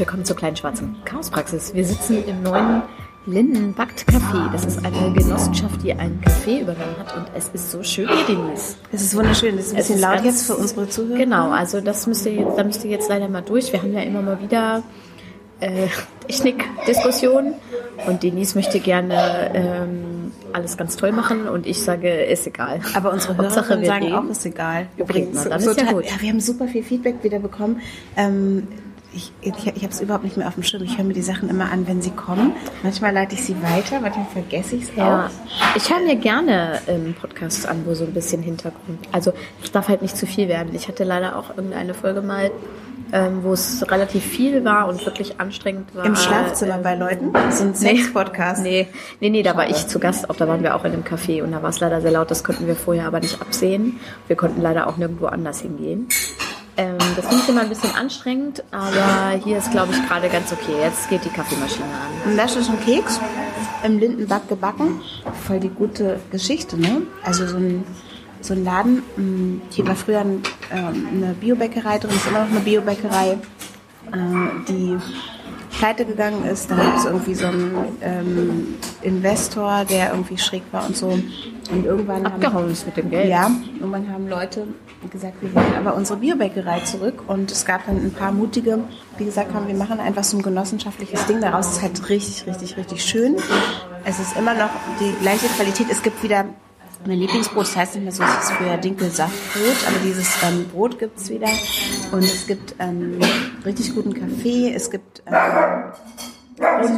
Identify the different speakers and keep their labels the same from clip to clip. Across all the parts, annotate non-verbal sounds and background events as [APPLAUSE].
Speaker 1: willkommen zur kleinen schwarzen Chaospraxis. Wir sitzen im neuen Linden Backt Café. Das ist eine Genossenschaft, die einen Café übernommen hat und es ist so schön hier, Denise.
Speaker 2: Es ist wunderschön. Es ist ein
Speaker 1: Es
Speaker 2: bisschen
Speaker 1: ist
Speaker 2: laut
Speaker 1: ganz-
Speaker 2: jetzt für unsere Zuhörer.
Speaker 1: Genau, also das müsst ihr jetzt, da müsst ihr jetzt leider mal durch. Wir haben ja immer mal wieder äh, Technikdiskussionen und Denise möchte gerne ähm, alles ganz toll machen und ich sage, ist egal.
Speaker 2: Aber unsere
Speaker 1: Hauptsache,
Speaker 2: Hörerinnen
Speaker 1: wir
Speaker 2: sagen
Speaker 1: reden.
Speaker 2: auch, ist egal. Übrigens,
Speaker 1: na, dann ist ja gut.
Speaker 2: ja, wir haben super viel Feedback wieder bekommen. Ähm, ich ich, ich habe es überhaupt nicht mehr auf dem Schirm. Ich höre mir die Sachen immer an, wenn sie kommen. Manchmal leite ich sie weiter, manchmal vergesse ich es
Speaker 1: Ja,
Speaker 2: auch.
Speaker 1: ich höre mir gerne ähm, Podcasts an, wo so ein bisschen Hintergrund. Also es darf halt nicht zu viel werden. Ich hatte leider auch irgendeine Folge mal, ähm, wo es relativ viel war und wirklich anstrengend war.
Speaker 2: Im Schlafzimmer
Speaker 1: Ähm,
Speaker 2: bei Leuten. So ein [LAUGHS] Sex-Podcast.
Speaker 1: Nee, nee, nee, da war ich zu Gast, auch da waren wir auch in einem Café und da war es leider sehr laut, das konnten wir vorher aber nicht absehen. Wir konnten leider auch nirgendwo anders hingehen. Ähm, das finde ich immer ein bisschen anstrengend, aber hier ist, glaube ich, gerade ganz okay. Jetzt geht die Kaffeemaschine an.
Speaker 2: Und das ist Keks im Lindenbad gebacken. Voll die gute Geschichte, ne? Also so ein, so ein Laden, mh, hier war früher ein, ähm, eine Biobäckerei drin, ist immer noch eine Biobäckerei, äh, die pleite gegangen ist. Da gab es irgendwie so einen ähm, Investor, der irgendwie schräg war und so. Und irgendwann haben,
Speaker 1: Abgehauen ist mit dem Geld.
Speaker 2: ja, irgendwann haben Leute gesagt, wir wollen aber unsere Biobäckerei zurück. Und es gab dann ein paar mutige, die gesagt haben, wir machen einfach so ein genossenschaftliches Ding daraus. Es ist halt richtig, richtig, richtig schön. Es ist immer noch die gleiche Qualität. Es gibt wieder mein Lieblingsbrot, das heißt nicht mehr so, es ist früher Dinkelsaftbrot, aber dieses ähm, Brot gibt es wieder. Und es gibt ähm, richtig guten Kaffee, es gibt ähm,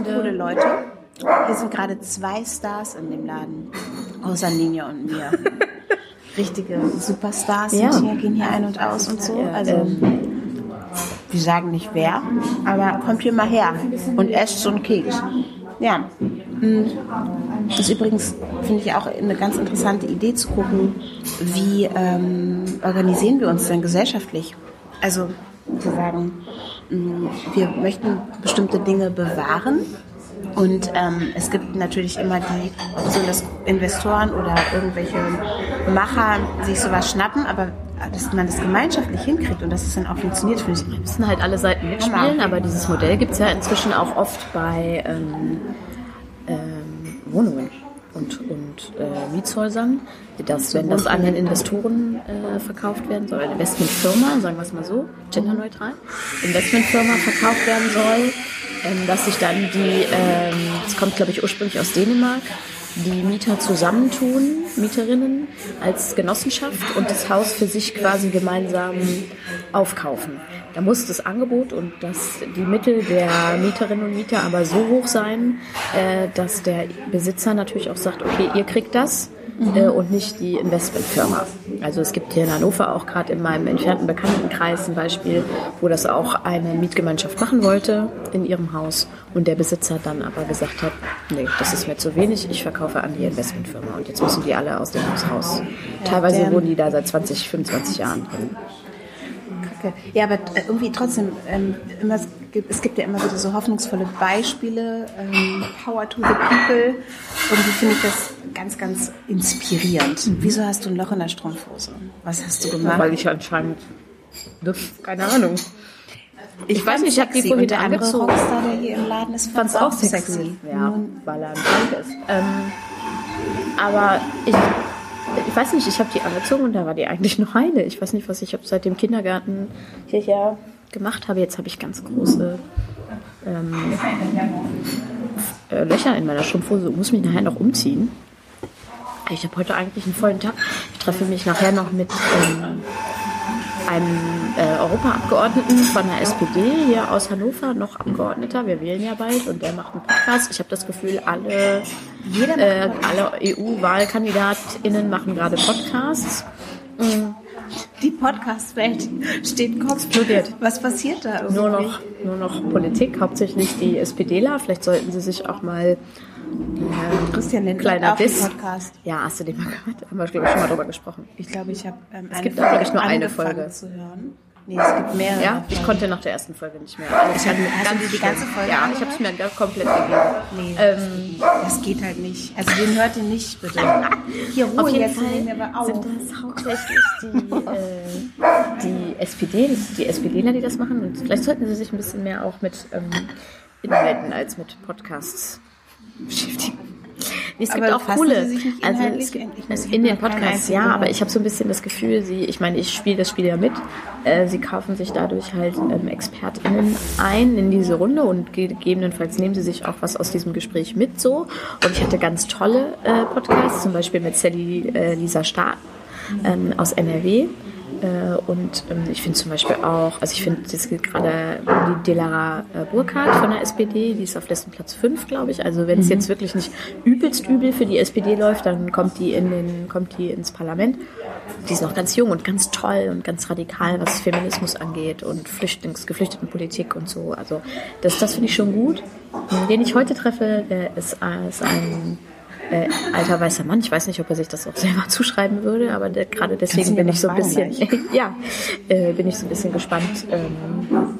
Speaker 2: coole Leute. Hier sind gerade zwei Stars in dem Laden, außer Ninja und mir. [LAUGHS] Richtige Superstars
Speaker 1: Ja.
Speaker 2: sind hier, gehen hier ein und aus und so. Also, wir sagen nicht wer, aber kommt hier mal her und esst so einen Keks. Ja. Mm. Das ist übrigens, finde ich, auch eine ganz interessante Idee zu gucken, wie ähm, organisieren wir uns denn gesellschaftlich? Also zu sagen, mm, wir möchten bestimmte Dinge bewahren und ähm, es gibt natürlich immer die Option, dass Investoren oder irgendwelche Macher sich sowas schnappen, aber dass man das gemeinschaftlich hinkriegt und dass es dann auch funktioniert, finde ich
Speaker 1: müssen halt alle Seiten mitspielen, aber dieses Modell gibt es ja inzwischen auch oft bei ähm, ähm, Wohnungen und, und äh, Mietshäusern, dass, wenn das an den Investoren äh, verkauft werden soll, eine Investmentfirma, sagen wir es mal so, genderneutral, Investmentfirma verkauft werden soll, ähm, dass sich dann die, ähm, das kommt glaube ich ursprünglich aus Dänemark, die Mieter zusammentun, Mieterinnen als Genossenschaft und das Haus für sich quasi gemeinsam aufkaufen. Da muss das Angebot und das, die Mittel der Mieterinnen und Mieter aber so hoch sein, äh, dass der Besitzer natürlich auch sagt, okay, ihr kriegt das äh, und nicht die Investmentfirma. Also es gibt hier in Hannover auch gerade in meinem entfernten Bekanntenkreis ein Beispiel, wo das auch eine Mietgemeinschaft machen wollte in ihrem Haus und der Besitzer dann aber gesagt hat, nee, das ist mir zu wenig, ich verkaufe an die Investmentfirma und jetzt müssen die alle aus dem Haus raus. Teilweise wohnen die da seit 20, 25 Jahren drin.
Speaker 2: Kacke. Ja, aber äh, irgendwie trotzdem, ähm, immer, es, gibt, ja immer wieder so hoffnungsvolle Beispiele, ähm, Power to the People. Irgendwie finde ich das ganz, ganz inspirierend. Wieso hast du ein Loch in der Strumpfhose? Was hast du gemacht?
Speaker 1: Weil ich anscheinend, keine Ahnung. Ich weiß
Speaker 2: fand's
Speaker 1: nicht, ich habe die
Speaker 2: sexy.
Speaker 1: vorhin
Speaker 2: Und der andere. Rockstar, der hier im Laden ist,
Speaker 1: fand es auch sexy. Ja,
Speaker 2: Nun,
Speaker 1: weil er ein Punk ist. Ähm, aber ich, ich weiß nicht, ich habe die angezogen und da war die eigentlich noch heile. Ich weiß nicht, was ich seit dem Kindergarten hierher gemacht habe. Jetzt habe ich ganz große ähm, äh, Löcher in meiner Strumpfhose und muss mich nachher noch umziehen. Ich habe heute eigentlich einen vollen Tag. Ich treffe mich nachher noch mit ähm, einem äh, Europaabgeordneten von der SPD hier aus Hannover, noch Abgeordneter. Wir wählen ja bald und der macht einen Podcast. Ich habe das Gefühl, alle, äh, alle EU-WahlkandidatInnen machen gerade Podcasts.
Speaker 2: die Podcast-Welt steht Kopf.
Speaker 1: Explodiert.
Speaker 2: Was passiert da irgendwie?
Speaker 1: Nur noch, nur noch Politik, hauptsächlich die SPDler. Vielleicht sollten sie sich auch mal
Speaker 2: Christian Lindner
Speaker 1: kleiner Diss.
Speaker 2: Podcast.
Speaker 1: Ja, hast du den mal gehört? Haben wir, glaube ich, schon mal drüber gesprochen.
Speaker 2: Ich glaube, ich habe ähm,
Speaker 1: gibt auch, ich, nur eine Folge.
Speaker 2: zu hören. Nee, es gibt mehrere.
Speaker 1: Ja, ich konnte nach der ersten Folge nicht mehr. Also
Speaker 2: ich hatte ganz die ganze Folge.
Speaker 1: Ja, ich habe es mir komplett gegeben.
Speaker 2: Nee, ähm, das geht halt nicht. Also den hört ihr nicht, bitte.
Speaker 1: Hier Ruhe Auf jeden jetzt Fall wir aber auch. sind das hauptsächlich die, äh, die SPD, die SPDler, die das machen. Und vielleicht sollten sie sich ein bisschen mehr auch mit ähm, Inhalten als mit Podcasts beschäftigen. [LAUGHS] Nee, es aber gibt auch coole. Also es gibt, in den Podcasts, ja, aber ich habe so ein bisschen das Gefühl, sie, ich meine, ich spiele das Spiel ja mit. Äh, sie kaufen sich dadurch halt ähm, ExpertInnen ein in diese Runde und gegebenenfalls nehmen sie sich auch was aus diesem Gespräch mit so. Und ich hatte ganz tolle äh, Podcasts, zum Beispiel mit Sally äh, Lisa Staat ähm, aus NRW. Äh, und ähm, ich finde zum Beispiel auch, also ich finde, es geht gerade um die Delara äh, Burkhardt von der SPD, die ist auf dessen Platz 5, glaube ich. Also wenn es mhm. jetzt wirklich nicht übelst übel für die SPD läuft, dann kommt die, in den, kommt die ins Parlament. Die ist noch ganz jung und ganz toll und ganz radikal, was Feminismus angeht und Flüchtlings-, Geflüchtetenpolitik und so. Also das, das finde ich schon gut. Den ich heute treffe, der ist, ist ein äh, alter weißer Mann. Ich weiß nicht, ob er sich das auch selber [LAUGHS] zuschreiben würde, aber der, gerade deswegen bin ich so ein bisschen, [LAUGHS] ja, äh, bin ich so ein bisschen gespannt ähm,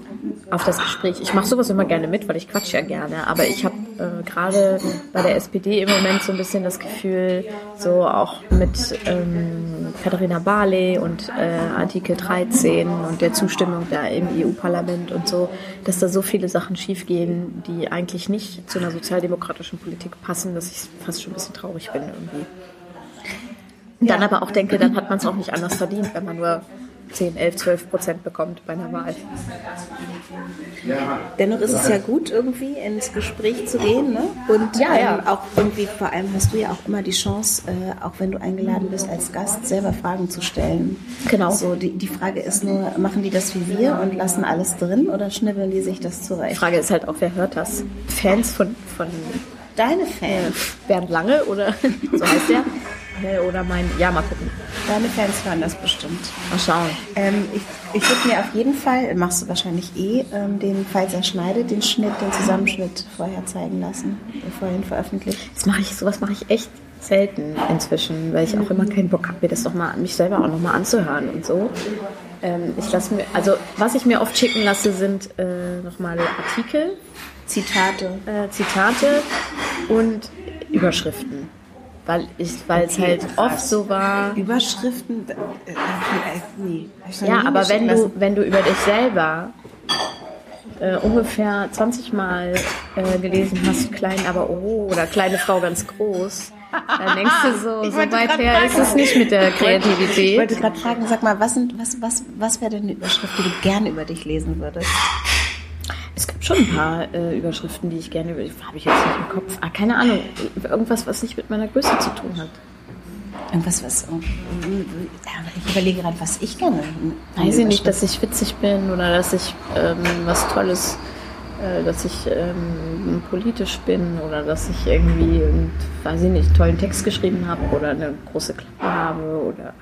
Speaker 1: auf das Gespräch. Ich mache sowas immer gerne mit, weil ich quatsch ja gerne. Aber ich habe äh, gerade bei der SPD im Moment so ein bisschen das Gefühl, so auch mit ähm, Katharina Barley und äh, Artikel 13 und der Zustimmung da im EU-Parlament und so, dass da so viele Sachen schiefgehen, die eigentlich nicht zu einer sozialdemokratischen Politik passen, dass ich fast schon ein bisschen traurig bin irgendwie. Dann ja. aber auch denke, dann hat man es auch nicht anders verdient, wenn man nur 10, 11, 12 Prozent bekommt bei einer Wahl.
Speaker 2: Dennoch ist es ja gut, irgendwie ins Gespräch zu gehen. Ne? Und ja, ja. Ähm, auch irgendwie, vor allem hast du ja auch immer die Chance, äh, auch wenn du eingeladen bist als Gast, selber Fragen zu stellen.
Speaker 1: Genau.
Speaker 2: So, die, die Frage ist nur, machen die das wie wir und lassen alles drin oder schnibbeln die sich das zurecht?
Speaker 1: Die Frage ist halt auch, wer hört das? Fans von, von
Speaker 2: Deine Fans?
Speaker 1: Bernd Lange oder [LAUGHS] so heißt der? Oder mein, ja, mal gucken.
Speaker 2: Deine Fans hören das bestimmt.
Speaker 1: Mal schauen.
Speaker 2: Ähm, ich ich würde mir auf jeden Fall, machst du wahrscheinlich eh, ähm, den, falls er schneidet, den Schnitt, den Zusammenschnitt vorher zeigen lassen, bevor er ihn veröffentlicht.
Speaker 1: Das mache ich, sowas mache ich echt selten inzwischen, weil ich auch immer keinen Bock habe, mir das doch mal, mich selber auch nochmal anzuhören und so. Ähm, ich lasse mir, also was ich mir oft schicken lasse, sind äh, nochmal Artikel,
Speaker 2: Zitate,
Speaker 1: äh, Zitate und Überschriften weil ich, weil es halt oft so war.
Speaker 2: Überschriften, äh, äh,
Speaker 1: nee. Ja, aber wenn du, wenn du über dich selber äh, ungefähr 20 Mal äh, gelesen hast, klein aber oh oder kleine Frau ganz groß, dann denkst du so, [LAUGHS] so weit her ist es nicht mit der Kreativität.
Speaker 2: Ich wollte gerade fragen, sag mal, was, sind, was, was, was wäre denn eine Überschrift, die du gerne über dich lesen würdest?
Speaker 1: Es gibt schon ein paar äh, Überschriften, die ich gerne, habe ich jetzt nicht im Kopf. Ah, keine Ahnung, irgendwas, was nicht mit meiner Größe zu tun hat.
Speaker 2: Irgendwas, was. Ich überlege gerade, was ich gerne.
Speaker 1: Weiß ich nicht, dass ich witzig bin oder dass ich ähm, was Tolles, äh, dass ich ähm, politisch bin oder dass ich irgendwie, weiß ich nicht, einen tollen Text geschrieben habe oder eine große Klappe habe oder.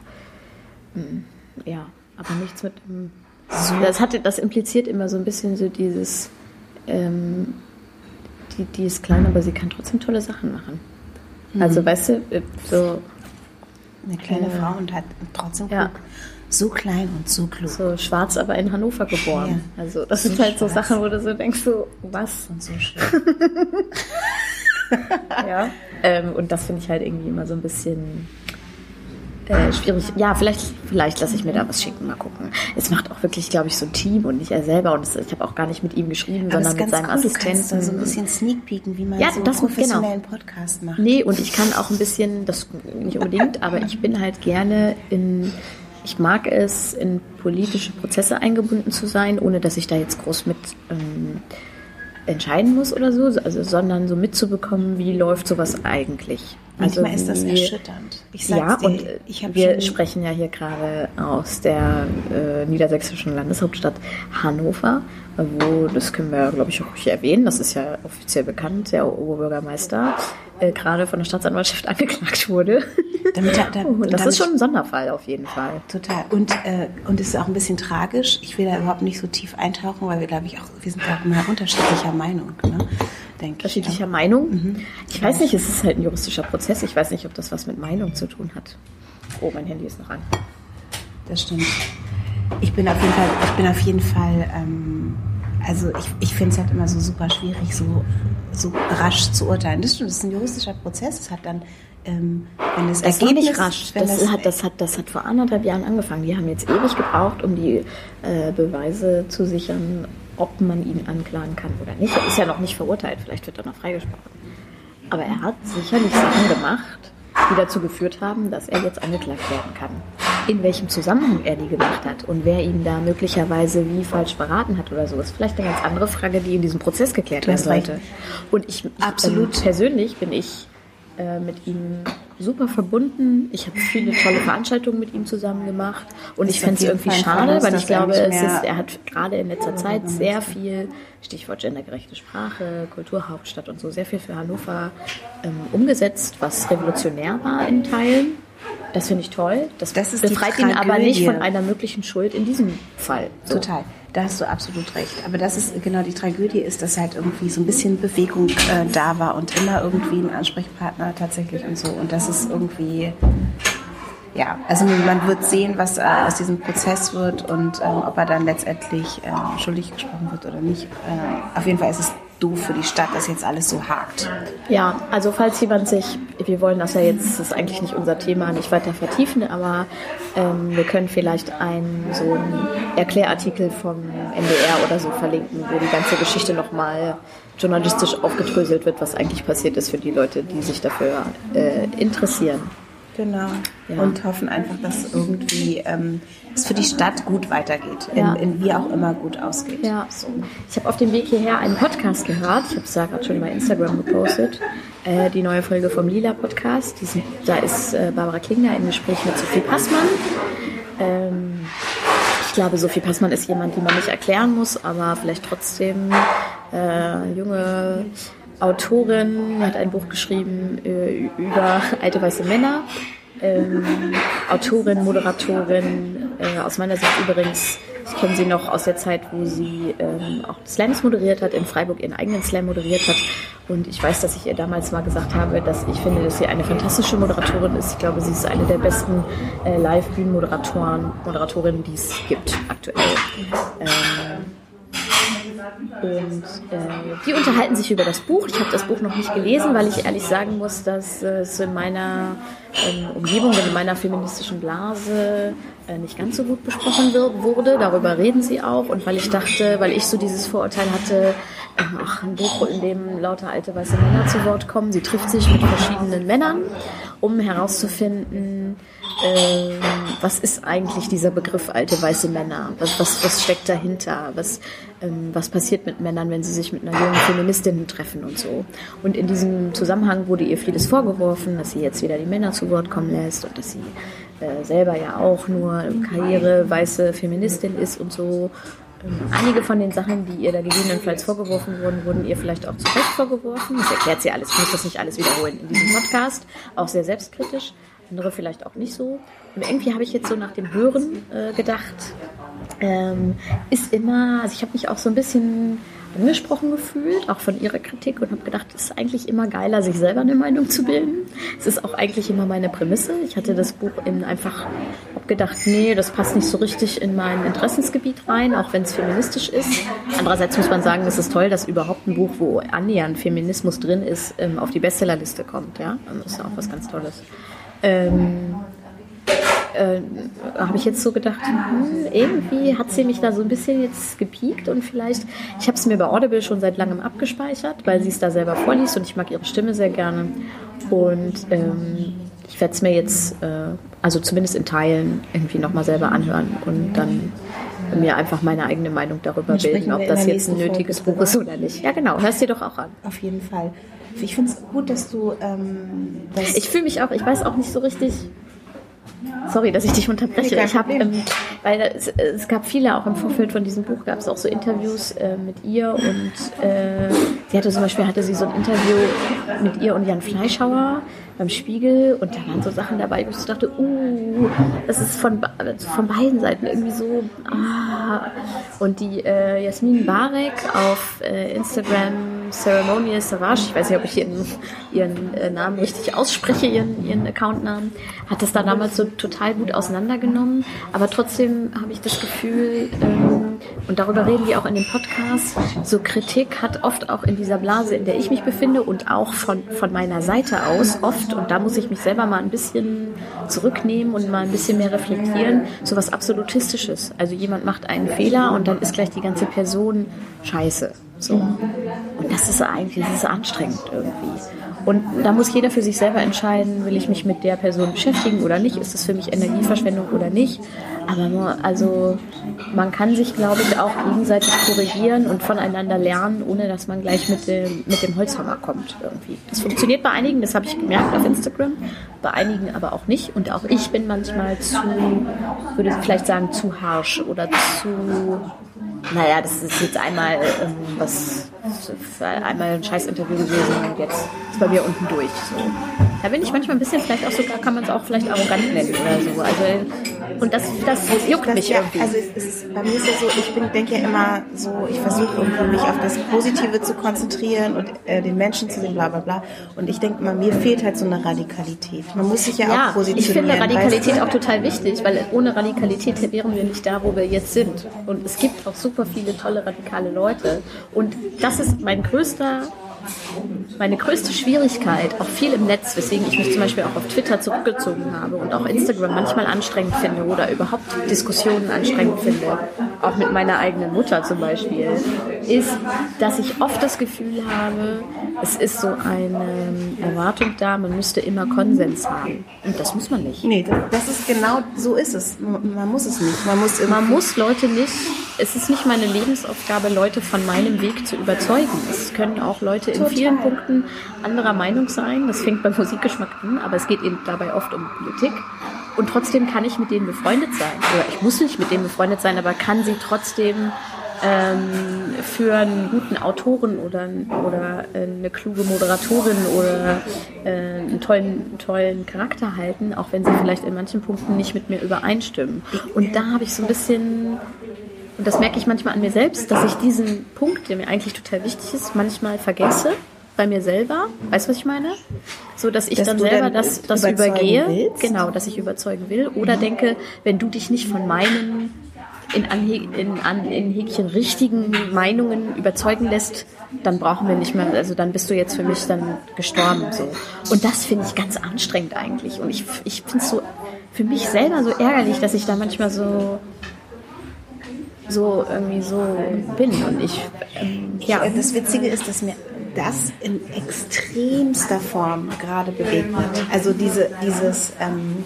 Speaker 1: Mh, hm, ja, aber nichts mit dem so. Das, hatte, das impliziert immer so ein bisschen so dieses, ähm, die, die ist klein, aber sie kann trotzdem tolle Sachen machen. Mhm. Also weißt du, äh, so...
Speaker 2: Eine kleine äh, Frau und hat trotzdem ja. so klein und so klug.
Speaker 1: So schwarz, aber in Hannover geboren. Ja. Also das so sind halt schwarz. so Sachen, wo du so denkst, so was? Und so [LAUGHS] schön. ja. Ähm, und das finde ich halt irgendwie immer so ein bisschen äh, schwierig. Ja, vielleicht, vielleicht lasse ich mir da was schicken, mal gucken. Es macht auch wirklich, glaube ich, so ein Team und nicht er selber. Und ich habe auch gar nicht mit ihm geschrieben, Aber sondern mit seinem cool. Assistenten. Du
Speaker 2: so ein bisschen sneak peeken, wie man ja, so das, einen professionellen genau. Podcast macht.
Speaker 1: Nee, und ich kann auch ein bisschen, das nicht unbedingt, aber ich bin halt gerne in ich mag es, in politische Prozesse eingebunden zu sein, ohne dass ich da jetzt groß mit ähm, entscheiden muss oder so, also, sondern so mitzubekommen, wie läuft sowas eigentlich.
Speaker 2: Manchmal also, ist das erschütternd.
Speaker 1: ja, dir, und wir sprechen ja hier gerade aus der äh, niedersächsischen Landeshauptstadt Hannover, wo, das können wir, glaube ich, auch hier erwähnen, das ist ja offiziell bekannt, der Oberbürgermeister äh, gerade von der Staatsanwaltschaft [LAUGHS] angeklagt wurde. Damit, da, da, das ist schon ein Sonderfall auf jeden Fall.
Speaker 2: Total. Und, äh, und es ist auch ein bisschen tragisch. Ich will da überhaupt nicht so tief eintauchen, weil wir, glaube ich, auch, wir sind auch mal unterschiedlicher Meinung. Ne?
Speaker 1: Unterschiedlicher ich. Meinung? Mhm. Ich weiß nicht, es ist halt ein juristischer Prozess. Ich weiß nicht, ob das was mit Meinung zu tun hat. Oh, mein Handy ist noch an.
Speaker 2: Das stimmt. Ich bin auf jeden Fall, ich bin auf jeden Fall, ähm, also ich, ich finde es halt immer so super schwierig, so, so rasch zu urteilen. Das stimmt, das ist ein juristischer Prozess. Es hat dann ähm, wenn das,
Speaker 1: das Ergebnis, nicht rasch. Das, das, hat, das, hat, das hat vor anderthalb Jahren angefangen. Die haben jetzt ewig gebraucht, um die äh, Beweise zu sichern, ob man ihn anklagen kann oder nicht. Er ist ja noch nicht verurteilt, vielleicht wird er noch freigesprochen. Aber er hat sicherlich Sachen gemacht, die dazu geführt haben, dass er jetzt angeklagt werden kann. In welchem Zusammenhang er die gemacht hat und wer ihn da möglicherweise wie falsch beraten hat oder so, ist vielleicht eine ganz andere Frage, die in diesem Prozess geklärt werden sollte. Und ich absolut ähm, persönlich bin ich äh, mit ihm super verbunden. Ich habe viele tolle Veranstaltungen mit ihm zusammen gemacht und ich fände es irgendwie schade, weil ich glaube, es ist, er hat gerade in letzter Zeit sehr viel, Stichwort gendergerechte Sprache, Kulturhauptstadt und so, sehr viel für Hannover ähm, umgesetzt, was revolutionär war in Teilen. Das finde ich toll. Das, das befreit ihn aber nicht von einer möglichen Schuld in diesem Fall.
Speaker 2: So. Total. Da hast du absolut recht. Aber das ist genau die Tragödie ist, dass halt irgendwie so ein bisschen Bewegung äh, da war und immer irgendwie ein Ansprechpartner tatsächlich und so. Und das ist irgendwie, ja, also man wird sehen, was äh, aus diesem Prozess wird und ähm, ob er dann letztendlich äh, schuldig gesprochen wird oder nicht. Äh, auf jeden Fall ist es doof für die Stadt, dass jetzt alles so hakt.
Speaker 1: Ja, also falls jemand sich, wir wollen das ja jetzt, das ist eigentlich nicht unser Thema, nicht weiter vertiefen, aber ähm, wir können vielleicht einen so einen Erklärartikel vom NDR oder so verlinken, wo die ganze Geschichte nochmal journalistisch aufgedröselt wird, was eigentlich passiert ist für die Leute, die sich dafür äh, interessieren.
Speaker 2: Genau. Ja. Und hoffen einfach, dass irgendwie ähm, es für die Stadt gut weitergeht, ja. in, in, wie auch immer gut ausgeht.
Speaker 1: Ja. So. Ich habe auf dem Weg hierher einen Podcast gehört. Ich habe es da gerade schon bei Instagram gepostet. Äh, die neue Folge vom Lila Podcast. Sind, da ist äh, Barbara Klingner im Gespräch mit Sophie Passmann. Ähm, ich glaube, Sophie Passmann ist jemand, die man nicht erklären muss, aber vielleicht trotzdem äh, junge Autorin, hat ein Buch geschrieben äh, über alte weiße Männer. Ähm, Autorin, Moderatorin, äh, aus meiner Sicht übrigens, ich kenne sie noch aus der Zeit, wo sie ähm, auch Slams moderiert hat, in Freiburg ihren eigenen Slam moderiert hat. Und ich weiß, dass ich ihr damals mal gesagt habe, dass ich finde, dass sie eine fantastische Moderatorin ist. Ich glaube, sie ist eine der besten äh, Live-Bühnenmoderatoren, Moderatorinnen, die es gibt aktuell. Ähm, und äh, die unterhalten sich über das Buch. Ich habe das Buch noch nicht gelesen, weil ich ehrlich sagen muss, dass äh, es in meiner ähm, Umgebung, in meiner feministischen Blase äh, nicht ganz so gut besprochen wurde. Darüber reden sie auch. Und weil ich dachte, weil ich so dieses Vorurteil hatte, ach, ein Buch, in dem lauter alte weiße Männer zu Wort kommen. Sie trifft sich mit verschiedenen Männern, um herauszufinden, äh, was ist eigentlich dieser Begriff alte weiße Männer? Was, was, was steckt dahinter? Was, ähm, was passiert mit Männern, wenn sie sich mit einer jungen Feministin treffen und so? Und in diesem Zusammenhang wurde ihr vieles vorgeworfen, dass sie jetzt wieder die Männer zu Wort kommen lässt und dass sie äh, selber ja auch nur Karriere weiße Feministin ist und so. Ähm, einige von den Sachen, die ihr da gegebenenfalls vorgeworfen wurden, wurden ihr vielleicht auch zu Recht vorgeworfen. Das erklärt sie alles. Ich muss das nicht alles wiederholen in diesem Podcast. Auch sehr selbstkritisch andere vielleicht auch nicht so. Und irgendwie habe ich jetzt so nach dem Hören äh, gedacht, ähm, ist immer, also ich habe mich auch so ein bisschen angesprochen gefühlt, auch von ihrer Kritik und habe gedacht, es ist eigentlich immer geiler, sich selber eine Meinung zu bilden. Es ist auch eigentlich immer meine Prämisse. Ich hatte das Buch in einfach gedacht, nee, das passt nicht so richtig in mein Interessensgebiet rein, auch wenn es feministisch ist. Andererseits muss man sagen, es ist toll, dass überhaupt ein Buch, wo annähernd Feminismus drin ist, ähm, auf die Bestsellerliste kommt. Ja, das ist auch was ganz Tolles ähm, äh, habe ich jetzt so gedacht, hm, irgendwie hat sie mich da so ein bisschen jetzt gepiekt und vielleicht, ich habe es mir bei Audible schon seit langem abgespeichert, weil sie es da selber vorliest und ich mag ihre Stimme sehr gerne. Und ähm, ich werde es mir jetzt, äh, also zumindest in Teilen, irgendwie nochmal selber anhören und dann mir einfach meine eigene Meinung darüber bilden, ob das jetzt ein nötiges Buch ist oder nicht. Ja, genau, hörst dir doch auch an.
Speaker 2: Auf jeden Fall. Ich finde es gut, dass du. Ähm,
Speaker 1: ich fühle mich auch, ich weiß auch nicht so richtig. Sorry, dass ich dich unterbreche. Ich habe, ähm, weil es, es, gab viele auch im Vorfeld von diesem Buch gab es auch so Interviews äh, mit ihr und äh, sie hatte zum Beispiel hatte sie so ein Interview mit ihr und Jan Fleischhauer beim Spiegel und da waren so Sachen dabei, wo ich so dachte, uh, das ist von von beiden Seiten irgendwie so. Ah. Und die äh, Jasmin Barek auf äh, Instagram Ceremonial Savage, ich weiß nicht, ob ich ihren, ihren äh, Namen richtig ausspreche, ihren, ihren Accountnamen, hat das da damals so total gut auseinandergenommen. Aber trotzdem habe ich das Gefühl, ähm, und darüber reden wir auch in dem Podcast, so Kritik hat oft auch in dieser Blase, in der ich mich befinde und auch von, von meiner Seite aus oft, und da muss ich mich selber mal ein bisschen zurücknehmen und mal ein bisschen mehr reflektieren, so was Absolutistisches. Also jemand macht einen Fehler und dann ist gleich die ganze Person scheiße. So. Und das ist eigentlich, das ist anstrengend irgendwie. Und da muss jeder für sich selber entscheiden, will ich mich mit der Person beschäftigen oder nicht, ist das für mich Energieverschwendung oder nicht. Aber nur, also man kann sich, glaube ich, auch gegenseitig korrigieren und voneinander lernen, ohne dass man gleich mit dem, mit dem Holzhammer kommt irgendwie. Das funktioniert bei einigen, das habe ich gemerkt auf Instagram, bei einigen aber auch nicht. Und auch ich bin manchmal zu, würde vielleicht sagen, zu harsh oder zu naja, das ist jetzt einmal ähm, was einmal ein Scheiß-Interview gewesen und jetzt ist bei mir unten durch. So. Da bin ich manchmal ein bisschen, vielleicht auch sogar, kann man es auch vielleicht arrogant nennen oder so. Also, und das, das juckt das, mich ja, irgendwie.
Speaker 2: Also es ist, bei mir ist es so, ich bin, denke ja immer so, ich versuche irgendwie mich auf das Positive zu konzentrieren und äh, den Menschen zu sehen, bla bla bla. Und ich denke mal, mir fehlt halt so eine Radikalität. Man muss sich ja, ja auch positionieren.
Speaker 1: Ich finde Radikalität weißt du? auch total wichtig, weil ohne Radikalität wären wir nicht da, wo wir jetzt sind. Und es gibt auch super viele tolle radikale Leute. Und das ist mein größter meine größte Schwierigkeit, auch viel im Netz, weswegen ich mich zum Beispiel auch auf Twitter zurückgezogen habe und auch Instagram manchmal anstrengend finde oder überhaupt Diskussionen anstrengend finde, auch mit meiner eigenen Mutter zum Beispiel, ist, dass ich oft das Gefühl habe, es ist so eine Erwartung da, man müsste immer Konsens haben. Und das muss man nicht.
Speaker 2: Nee, das ist genau, so ist es. Man muss es nicht.
Speaker 1: Man muss, man muss Leute nicht, es ist nicht meine Lebensaufgabe, Leute von meinem Weg zu überzeugen. Es können auch Leute in Total. vielen Punkten anderer Meinung sein. Das fängt beim Musikgeschmack an, aber es geht eben dabei oft um Politik. Und trotzdem kann ich mit denen befreundet sein. Oder ich muss nicht mit denen befreundet sein, aber kann sie trotzdem ähm, für einen guten Autoren oder, oder eine kluge Moderatorin oder äh, einen tollen, tollen Charakter halten, auch wenn sie vielleicht in manchen Punkten nicht mit mir übereinstimmen. Und da habe ich so ein bisschen und das merke ich manchmal an mir selbst, dass ich diesen Punkt, der mir eigentlich total wichtig ist, manchmal vergesse bei mir selber. Weißt du, was ich meine? So, dass ich dass dann selber das, das übergehe. Willst? Genau, dass ich überzeugen will. Oder mhm. denke, wenn du dich nicht von meinen in, Anhe in, an, in Häkchen richtigen Meinungen überzeugen lässt, dann brauchen wir nicht mehr, also dann bist du jetzt für mich dann gestorben. So. Und das finde ich ganz anstrengend eigentlich. Und ich, ich finde es so für mich selber so ärgerlich, dass ich da manchmal so so irgendwie so bin und ich ähm,
Speaker 2: ja das Witzige ist dass mir das in extremster Form gerade begegnet. Also diese, dieses, ähm,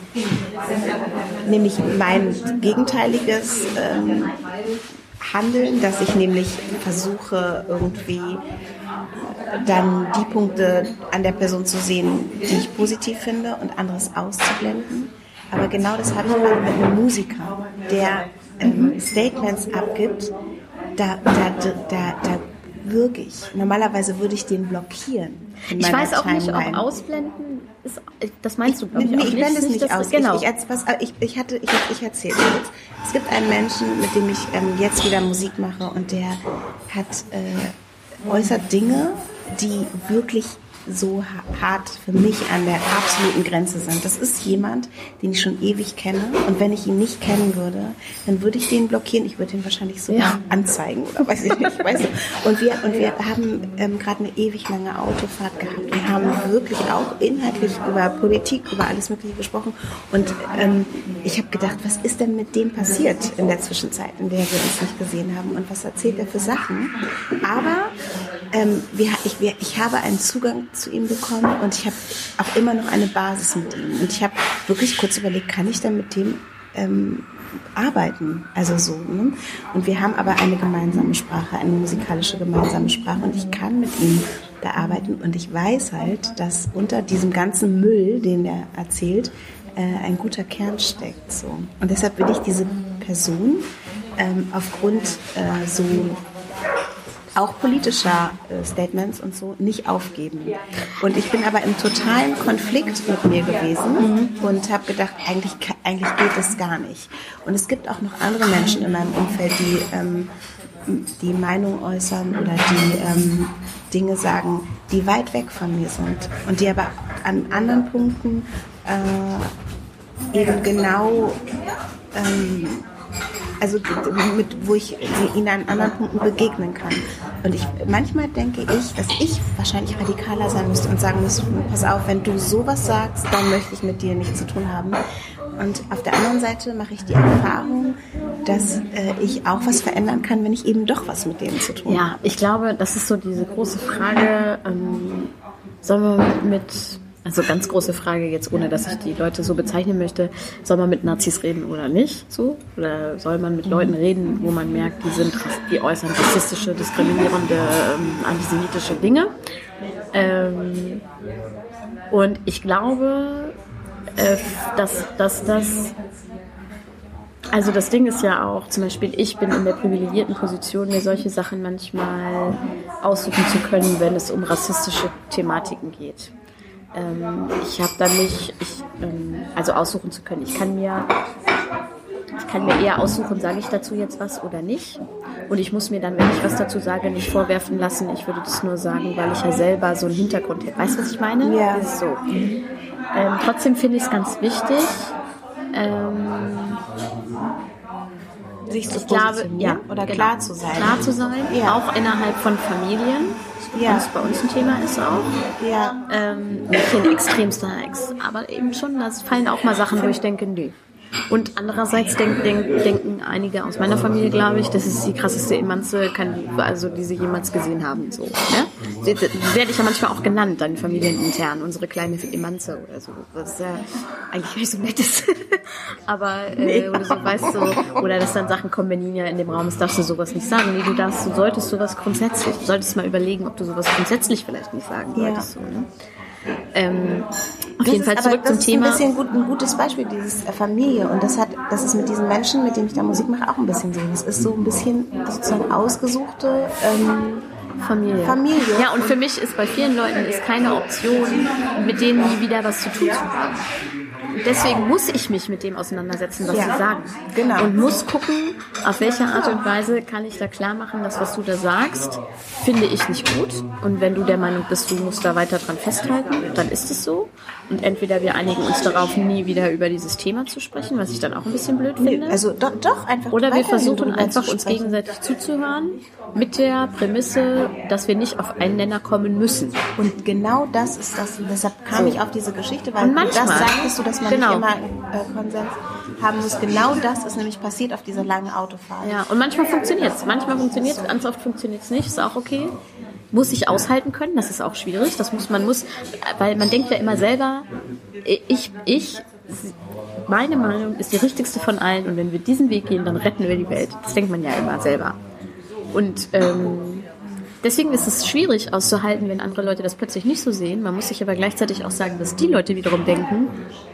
Speaker 2: nämlich mein gegenteiliges ähm, Handeln, dass ich nämlich versuche irgendwie dann die Punkte an der Person zu sehen, die ich positiv finde und anderes auszublenden. Aber genau das habe ich gerade mit einem Musiker, der ähm, Statements abgibt, da, da, da, da wirklich. Normalerweise würde ich den blockieren.
Speaker 1: Ich weiß auch nicht, ob ausblenden ist, das meinst du, glaube ich,
Speaker 2: nee, ich blende es nicht, nicht aus. Genau. Ich, ich, was, ich, ich, hatte, ich, ich erzähle jetzt. Es gibt einen Menschen, mit dem ich ähm, jetzt wieder Musik mache und der hat äh, äußert Dinge, die wirklich so hart für mich an der absoluten Grenze sind. Das ist jemand, den ich schon ewig kenne. Und wenn ich ihn nicht kennen würde, dann würde ich den blockieren. Ich würde ihn wahrscheinlich sogar ja. anzeigen oder weiß ich nicht. Weißt du? Und wir, und wir haben ähm, gerade eine ewig lange Autofahrt gehabt. Wir haben wirklich auch inhaltlich über Politik, über alles Mögliche gesprochen. Und ähm, ich habe gedacht, was ist denn mit dem passiert in der Zwischenzeit, in der wir uns nicht gesehen haben? Und was erzählt er für Sachen? Aber ähm, wir, ich, wir, ich habe einen Zugang zu ihm bekommen und ich habe auch immer noch eine Basis mit ihm. Und ich habe wirklich kurz überlegt, kann ich dann mit dem ähm, arbeiten? Also so. Ne? Und wir haben aber eine gemeinsame Sprache, eine musikalische gemeinsame Sprache und ich kann mit ihm da arbeiten und ich weiß halt, dass unter diesem ganzen Müll, den er erzählt, äh, ein guter Kern steckt. So. Und deshalb will ich diese Person ähm, aufgrund äh, so auch politischer äh, Statements und so nicht aufgeben. Und ich bin aber im totalen Konflikt mit mir gewesen und habe gedacht, eigentlich, eigentlich geht es gar nicht. Und es gibt auch noch andere Menschen in meinem Umfeld, die ähm, die Meinung äußern oder die ähm, Dinge sagen, die weit weg von mir sind und die aber an anderen Punkten äh, eben genau ähm, also mit, wo ich ihnen an anderen Punkten begegnen kann. Und ich, manchmal denke ich, dass ich wahrscheinlich radikaler sein müsste und sagen müsste, pass auf, wenn du sowas sagst, dann möchte ich mit dir nichts zu tun haben. Und auf der anderen Seite mache ich die Erfahrung, dass äh, ich auch was verändern kann, wenn ich eben doch was mit denen zu tun habe.
Speaker 1: Ja, ich glaube, das ist so diese große Frage, ähm, sollen wir mit also ganz große Frage jetzt, ohne dass ich die Leute so bezeichnen möchte, soll man mit Nazis reden oder nicht? So? Oder soll man mit Leuten reden, wo man merkt, die sind, die äußern rassistische, diskriminierende, ähm, antisemitische Dinge? Ähm, und ich glaube, äh, dass, dass das also das Ding ist ja auch, zum Beispiel ich bin in der privilegierten Position, mir solche Sachen manchmal aussuchen zu können, wenn es um rassistische Thematiken geht. Ähm, ich habe dann nicht, ich, ähm, also aussuchen zu können. Ich kann mir, ich kann mir eher aussuchen, sage ich dazu jetzt was oder nicht. Und ich muss mir dann, wenn ich was dazu sage, nicht vorwerfen lassen. Ich würde das nur sagen, weil ich ja selber so einen Hintergrund hätte. Weißt du, was ich meine?
Speaker 2: Ja.
Speaker 1: Ist so. Ähm, trotzdem finde ich es ganz wichtig. Ähm,
Speaker 2: sich zu
Speaker 1: glaube, ja,
Speaker 2: oder
Speaker 1: genau.
Speaker 2: klar zu sein.
Speaker 1: Klar zu sein,
Speaker 2: Ja.
Speaker 1: auch innerhalb von Familien,
Speaker 2: Ja.
Speaker 1: was bei uns ein Thema ist auch.
Speaker 2: Ja.
Speaker 1: Ähm, nicht in extremster Ex, aber eben schon, da fallen auch mal Sachen, wo ich denke, nee. Und andererseits denk, denk, denken einige aus meiner Familie, glaube ich, das ist die krasseste Emanze, also die sie jemals gesehen haben. So, ne? Werde ich ja manchmal auch genannt, dann familienintern, unsere kleine Emanze oder so. Was ja eigentlich nicht so nett ist. [LAUGHS] Aber äh, oder so, weißt du, oder dass dann Sachen kommen, wenn Nina in dem Raum ist, darfst du sowas nicht sagen. Nee, du darfst, du solltest sowas grundsätzlich, du solltest mal überlegen, ob du sowas grundsätzlich vielleicht nicht sagen
Speaker 2: Ja.
Speaker 1: solltest. So, ne? Ähm, auf
Speaker 2: Das
Speaker 1: jeden
Speaker 2: ist
Speaker 1: Fall
Speaker 2: aber-
Speaker 1: zurück
Speaker 2: das
Speaker 1: zum
Speaker 2: ist
Speaker 1: Thema.
Speaker 2: ein bisschen gut, ein gutes Beispiel, dieses äh, Familie. Und das hat, das ist mit diesen Menschen, mit denen ich da Musik mache, auch ein bisschen so. Das ist so ein bisschen sozusagen ausgesuchte ähm,
Speaker 1: Familie.
Speaker 2: Familie.
Speaker 1: Ja, und für mich ist bei vielen Leuten ist keine Option, mit denen nie wieder was zu tun zu haben. Und deswegen muss ich mich mit dem auseinandersetzen, was
Speaker 2: Ja,
Speaker 1: sie sagen.
Speaker 2: genau.
Speaker 1: Und muss gucken, auf welche Art und Weise kann ich da klar machen, dass was du da sagst, finde ich nicht gut. Und wenn du der Meinung bist, du musst da weiter dran festhalten, dann ist es so. Und entweder wir einigen uns darauf, nie wieder über dieses Thema zu sprechen, was ich dann auch ein bisschen blöd finde.
Speaker 2: Also doch, doch einfach
Speaker 1: Oder wir versuchen einfach uns gegenseitig zuzuhören, mit der Prämisse, dass wir nicht auf einen Nenner kommen müssen.
Speaker 2: Und genau das ist das. Und deshalb kam
Speaker 1: So.
Speaker 2: ich auf diese Geschichte, weil
Speaker 1: Und manchmal-
Speaker 2: das sagtest du, dass man
Speaker 1: Genau.
Speaker 2: nicht immer äh, Konsens haben muss. Genau das ist nämlich passiert auf dieser langen Autofahrt.
Speaker 1: Ja, und manchmal funktioniert es. Manchmal funktioniert es, ganz oft funktioniert es nicht, ist auch okay. Muss ich aushalten können, das ist auch schwierig. Das muss man muss, weil man denkt ja immer selber, ich, ich, meine Meinung ist die richtigste von allen und wenn wir diesen Weg gehen, dann retten wir die Welt. Das denkt man ja immer selber. Und ähm, deswegen ist es schwierig auszuhalten, wenn andere Leute das plötzlich nicht so sehen. Man muss sich aber gleichzeitig auch sagen, dass die Leute wiederum denken,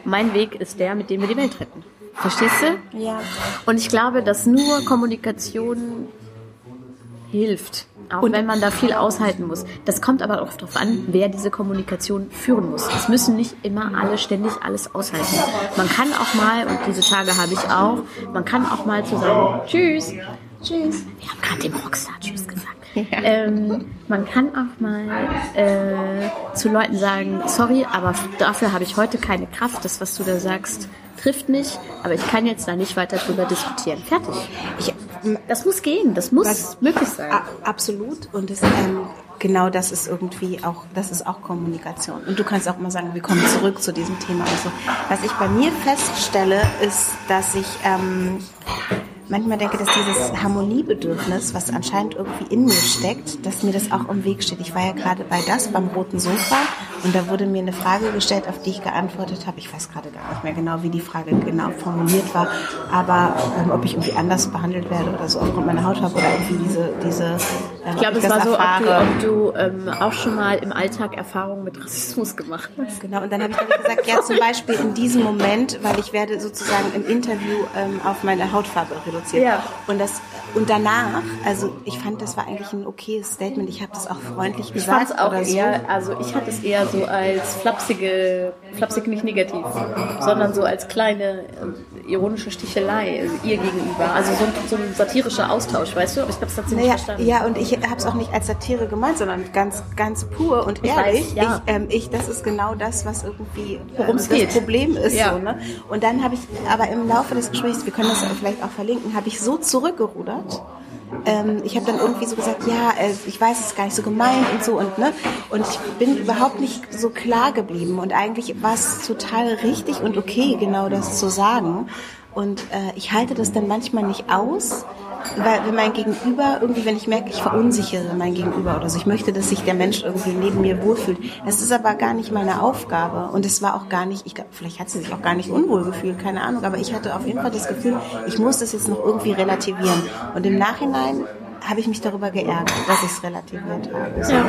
Speaker 1: mein Weg ist der, mit dem wir die Welt retten. Verstehst du?
Speaker 2: Ja.
Speaker 1: Und ich glaube, dass nur Kommunikation hilft. Auch wenn man da viel aushalten muss. Das kommt aber auch darauf an, wer diese Kommunikation führen muss. Es müssen nicht immer alle ständig alles aushalten. Man kann auch mal, und diese Tage habe ich auch, man kann auch mal zu sagen, tschüss, tschüss. Wir haben gerade dem Rockstar tschüss gesagt. [LAUGHS] Ähm, man kann auch mal äh, zu Leuten sagen, sorry, aber dafür habe ich heute keine Kraft. Das, was du da sagst, trifft mich, aber ich kann jetzt da nicht weiter drüber diskutieren. Fertig. Ich, das muss gehen, das muss
Speaker 2: Was-
Speaker 1: möglich sein.
Speaker 2: Absolut. Und das, ähm, genau das ist irgendwie auch, das ist auch Kommunikation. Und du kannst auch mal sagen, wir kommen zurück zu diesem Thema und so. Was ich bei mir feststelle, ist, dass ich ähm, manchmal denke, dass dieses Harmoniebedürfnis, was anscheinend irgendwie in mir steckt, dass mir das auch im Weg steht. Ich war ja gerade bei das beim roten Sofa und da wurde mir eine Frage gestellt, auf die ich geantwortet habe. Ich weiß gerade gar nicht mehr genau, wie die Frage genau formuliert war, aber ähm, ob ich irgendwie anders behandelt werde oder so aufgrund meiner Hautfarbe oder irgendwie diese, diese
Speaker 1: ich glaube, es war so, erfahre. ob du, ob du ähm, auch schon mal im Alltag Erfahrungen mit Rassismus gemacht hast.
Speaker 2: Genau, und dann habe ich dann gesagt, ja, zum Beispiel in diesem Moment, weil ich werde sozusagen im Interview ähm, auf meine Hautfarbe reduziert. Ja. Und das und danach, also ich fand, das war eigentlich ein okayes Statement. Ich habe das auch freundlich gesagt.
Speaker 1: Ich fand es auch eher, so. also ich hatte es eher so als flapsige, flapsig nicht negativ, sondern so als kleine äh, ironische Stichelei ihr gegenüber. Also so, so ein satirischer Austausch, weißt du? Aber ich habe es tatsächlich
Speaker 2: naja,
Speaker 1: verstanden.
Speaker 2: Ja, und ich habe es auch nicht als Satire gemeint, sondern ganz, ganz pur und ehrlich. Ich, weiß, ja. ich, ähm, ich, das ist genau das, was irgendwie
Speaker 1: worum es ähm,
Speaker 2: das Problem ist. Ja. So, ne? Und dann habe ich, aber im Laufe des Gesprächs, wir können das vielleicht auch verlinken, habe ich so zurückgerudert. Ähm, ich habe dann irgendwie so gesagt, ja, äh, ich weiß, es gar nicht so gemeint und so und ne? Und ich bin überhaupt nicht so klar geblieben. Und eigentlich war es total richtig und okay, genau das zu sagen und äh, ich halte das dann manchmal nicht aus, weil wenn mein Gegenüber irgendwie, wenn ich merke, ich verunsichere mein Gegenüber oder so, ich möchte, dass sich der Mensch irgendwie neben mir wohlfühlt. Das ist aber gar nicht meine Aufgabe und es war auch gar nicht, ich glaube, vielleicht hat sie sich auch gar nicht unwohl gefühlt, keine Ahnung, aber ich hatte auf jeden Fall das Gefühl, ich muss das jetzt noch irgendwie relativieren. Und im Nachhinein habe ich mich darüber geärgert, dass ich es relativiert habe. So. Ja.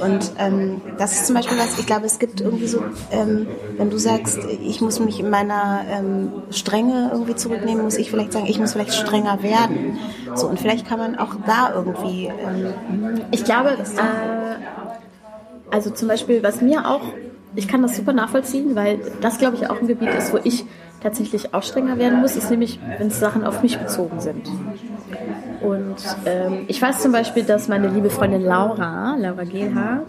Speaker 2: Und ähm, das ist zum Beispiel was, ich glaube, es gibt irgendwie so, ähm, wenn du sagst, ich muss mich in meiner ähm, Strenge irgendwie zurücknehmen, muss ich vielleicht sagen, ich muss vielleicht strenger werden. So, und vielleicht kann man auch da irgendwie. Ähm,
Speaker 1: ich glaube, äh, also zum Beispiel, was mir auch, ich kann das super nachvollziehen, weil das, glaube ich, auch ein Gebiet ist, wo ich tatsächlich auch strenger werden muss, ist nämlich, wenn es Sachen auf mich bezogen sind. Und ähm, ich weiß zum Beispiel, dass meine liebe Freundin Laura, Laura Gehlhaar,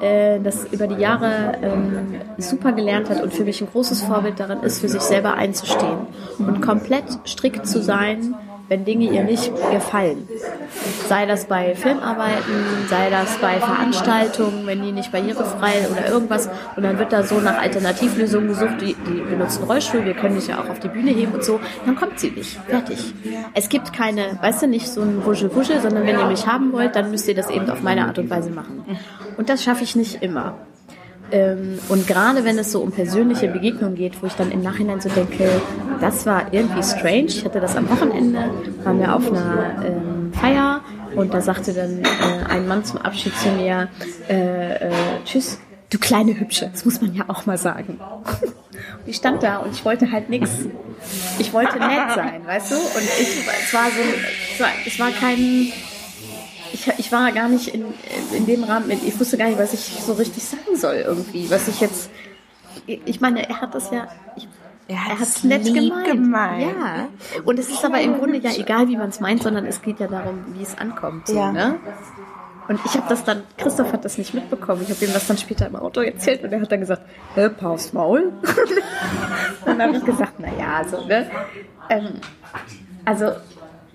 Speaker 1: äh, das über die Jahre ähm, super gelernt hat und für mich ein großes Vorbild darin ist, für sich selber einzustehen und komplett strikt zu sein, wenn Dinge ihr nicht gefallen. Sei das bei Filmarbeiten, sei das bei Veranstaltungen, wenn die nicht barrierefrei oder irgendwas. Und dann wird da so nach Alternativlösungen gesucht, die, die benutzen Rollstuhl, wir können dich ja auch auf die Bühne heben und so. Dann kommt sie nicht. Fertig. Es gibt keine, weißt du, nicht so ein Wuschel-Wuschel, sondern wenn ihr mich haben wollt, dann müsst ihr das eben auf meine Art und Weise machen. Und das schaffe ich nicht immer. Ähm, und gerade wenn es so um persönliche Begegnungen geht, wo ich dann im Nachhinein so denke, das war irgendwie strange. Ich hatte das am Wochenende, waren wir auf einer ähm, Feier und da sagte dann äh, ein Mann zum Abschied zu mir, äh, äh, tschüss, du kleine Hübsche, das muss man ja auch mal sagen. und [LAUGHS] ich stand da und ich wollte halt nichts. Ich wollte nett sein, weißt du? Und ich, es war so, es war, es war kein ich, ich war gar nicht in, in dem Rahmen, ich wusste gar nicht, was ich so richtig sagen soll irgendwie. Was ich jetzt, ich meine, er hat das ja, ich,
Speaker 2: er hat es nett gemeint. gemeint.
Speaker 1: Ja. Und es ist aber im Grunde ja egal, wie man es meint, sondern es geht ja darum, wie es ankommt. So, ja. ne? Und ich habe das dann, Christoph hat das nicht mitbekommen. Ich habe ihm das dann später im Auto erzählt und er hat dann gesagt, hä, Paus Maul? [LAUGHS] dann habe ich gesagt, naja, so, ne? Ähm, also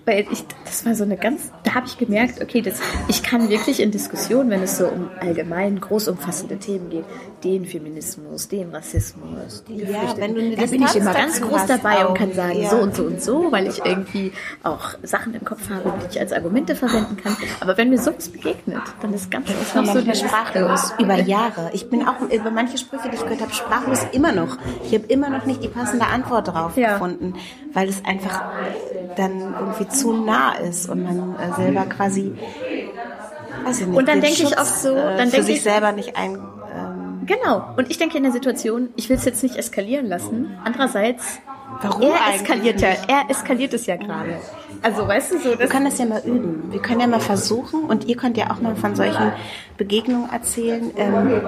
Speaker 1: weil ich, das war so eine ganz, da habe ich gemerkt, okay, das, ich kann wirklich in Diskussionen, wenn es so um allgemein groß umfassende Themen geht, den Feminismus, den Rassismus, die ja, wenn du eine da bin ich immer ganz groß dabei und kann sagen, ja. so und so und so, weil ich irgendwie auch Sachen im Kopf habe, die ich als Argumente verwenden kann. Aber wenn mir sowas begegnet, dann ist ganz
Speaker 2: oft so der sprachlos über Jahre. Ich bin auch über manche Sprüche, die ich gehört habe, sprachlos immer noch. Ich habe immer noch nicht die passende Antwort drauf ja. gefunden, weil es einfach dann irgendwie zu nah ist und man äh, selber quasi,
Speaker 1: weiß ich nicht, und dann denke ich oft so, äh, dann
Speaker 2: für sich ich, selber nicht ein. Ähm,
Speaker 1: genau. Und ich denke in der Situation, ich will es jetzt nicht eskalieren lassen. Andererseits,
Speaker 2: Warum
Speaker 1: er eskaliert ja, er eskaliert es ja gerade. Also weißt du so,
Speaker 2: wir können das ja mal üben. Wir können ja mal versuchen und ihr könnt ja auch mal von solchen Begegnungen erzählen. Ähm,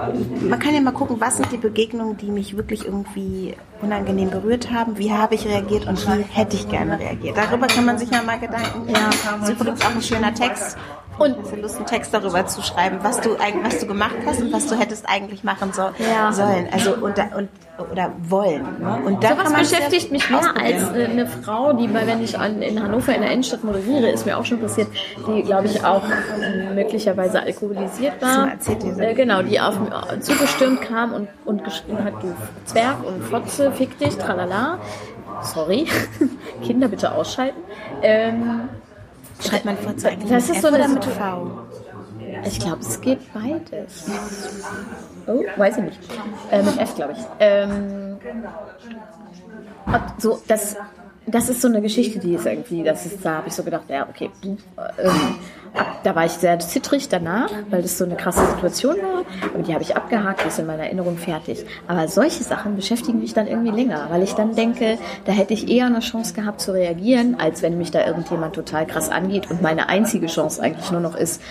Speaker 2: man kann ja mal gucken, was sind die Begegnungen, die mich wirklich irgendwie unangenehm berührt haben. Wie habe ich reagiert und wie hätte ich gerne reagiert. Darüber kann man sich ja mal Gedanken. Ja, das ist übrigens auch ein schöner Text. Und hast du Lust, einen Text darüber zu schreiben, was du, was du gemacht hast und was du hättest eigentlich machen so, ja. sollen. Also und, und oder wollen. Ne? Und
Speaker 1: da Sowas beschäftigt mich mehr als eine Frau, die, bei, wenn ich an, in Hannover in der Innenstadt moderiere, ist mir auch schon passiert, die, glaube ich, auch äh, möglicherweise alkoholisiert war. Äh, genau, die auf mich äh, zugestürmt kam und, und geschrien hat, du Zwerg und Fotze, fick dich, tralala. Sorry, [LAUGHS] Kinder bitte ausschalten. Ähm,
Speaker 2: Schreibt man eigentlich
Speaker 1: das ist so mit V? Ich glaube, es geht beides. Oh, weiß ich nicht. Äh, mit F, glaube ich. Ähm, so, das das ist so eine Geschichte, die ist irgendwie, das ist, da habe ich so gedacht, ja, okay, ähm, da war ich sehr zittrig danach, weil das so eine krasse Situation war. Aber die habe ich abgehakt, ist in meiner Erinnerung fertig. Aber solche Sachen beschäftigen mich dann irgendwie länger, weil ich dann denke, da hätte ich eher eine Chance gehabt zu reagieren, als wenn mich da irgendjemand total krass angeht und meine einzige Chance eigentlich nur noch ist,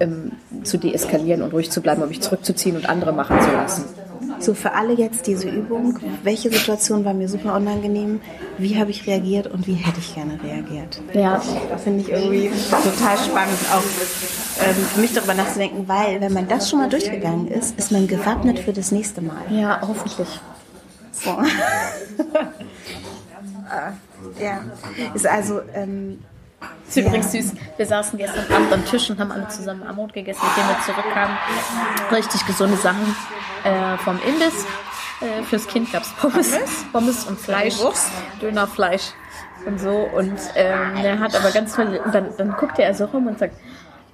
Speaker 1: ähm, zu deeskalieren und ruhig zu bleiben und mich zurückzuziehen und andere machen zu lassen.
Speaker 2: So für alle jetzt diese Übung. Welche Situation war mir super unangenehm? Wie habe ich reagiert und wie hätte ich gerne reagiert?
Speaker 1: Ja,
Speaker 2: das finde ich irgendwie total spannend, auch ähm, für mich darüber nachzudenken, weil wenn man das schon mal durchgegangen ist, ist man gewappnet für das nächste Mal.
Speaker 1: Ja, hoffentlich.
Speaker 2: So. [LAUGHS] ja, ist also ähm,
Speaker 1: ist übrigens süß. Wir saßen gestern Abend am Tisch und haben alle zusammen Amot gegessen, mit dem wir zurückkamen. Richtig gesunde Sachen äh, vom Imbiss. Äh, fürs Kind gab es Pommes, Pommes und Fleisch, Dönerfleisch und so. Und ähm, er hat aber ganz toll, und dann, dann guckte er so rum und sagt,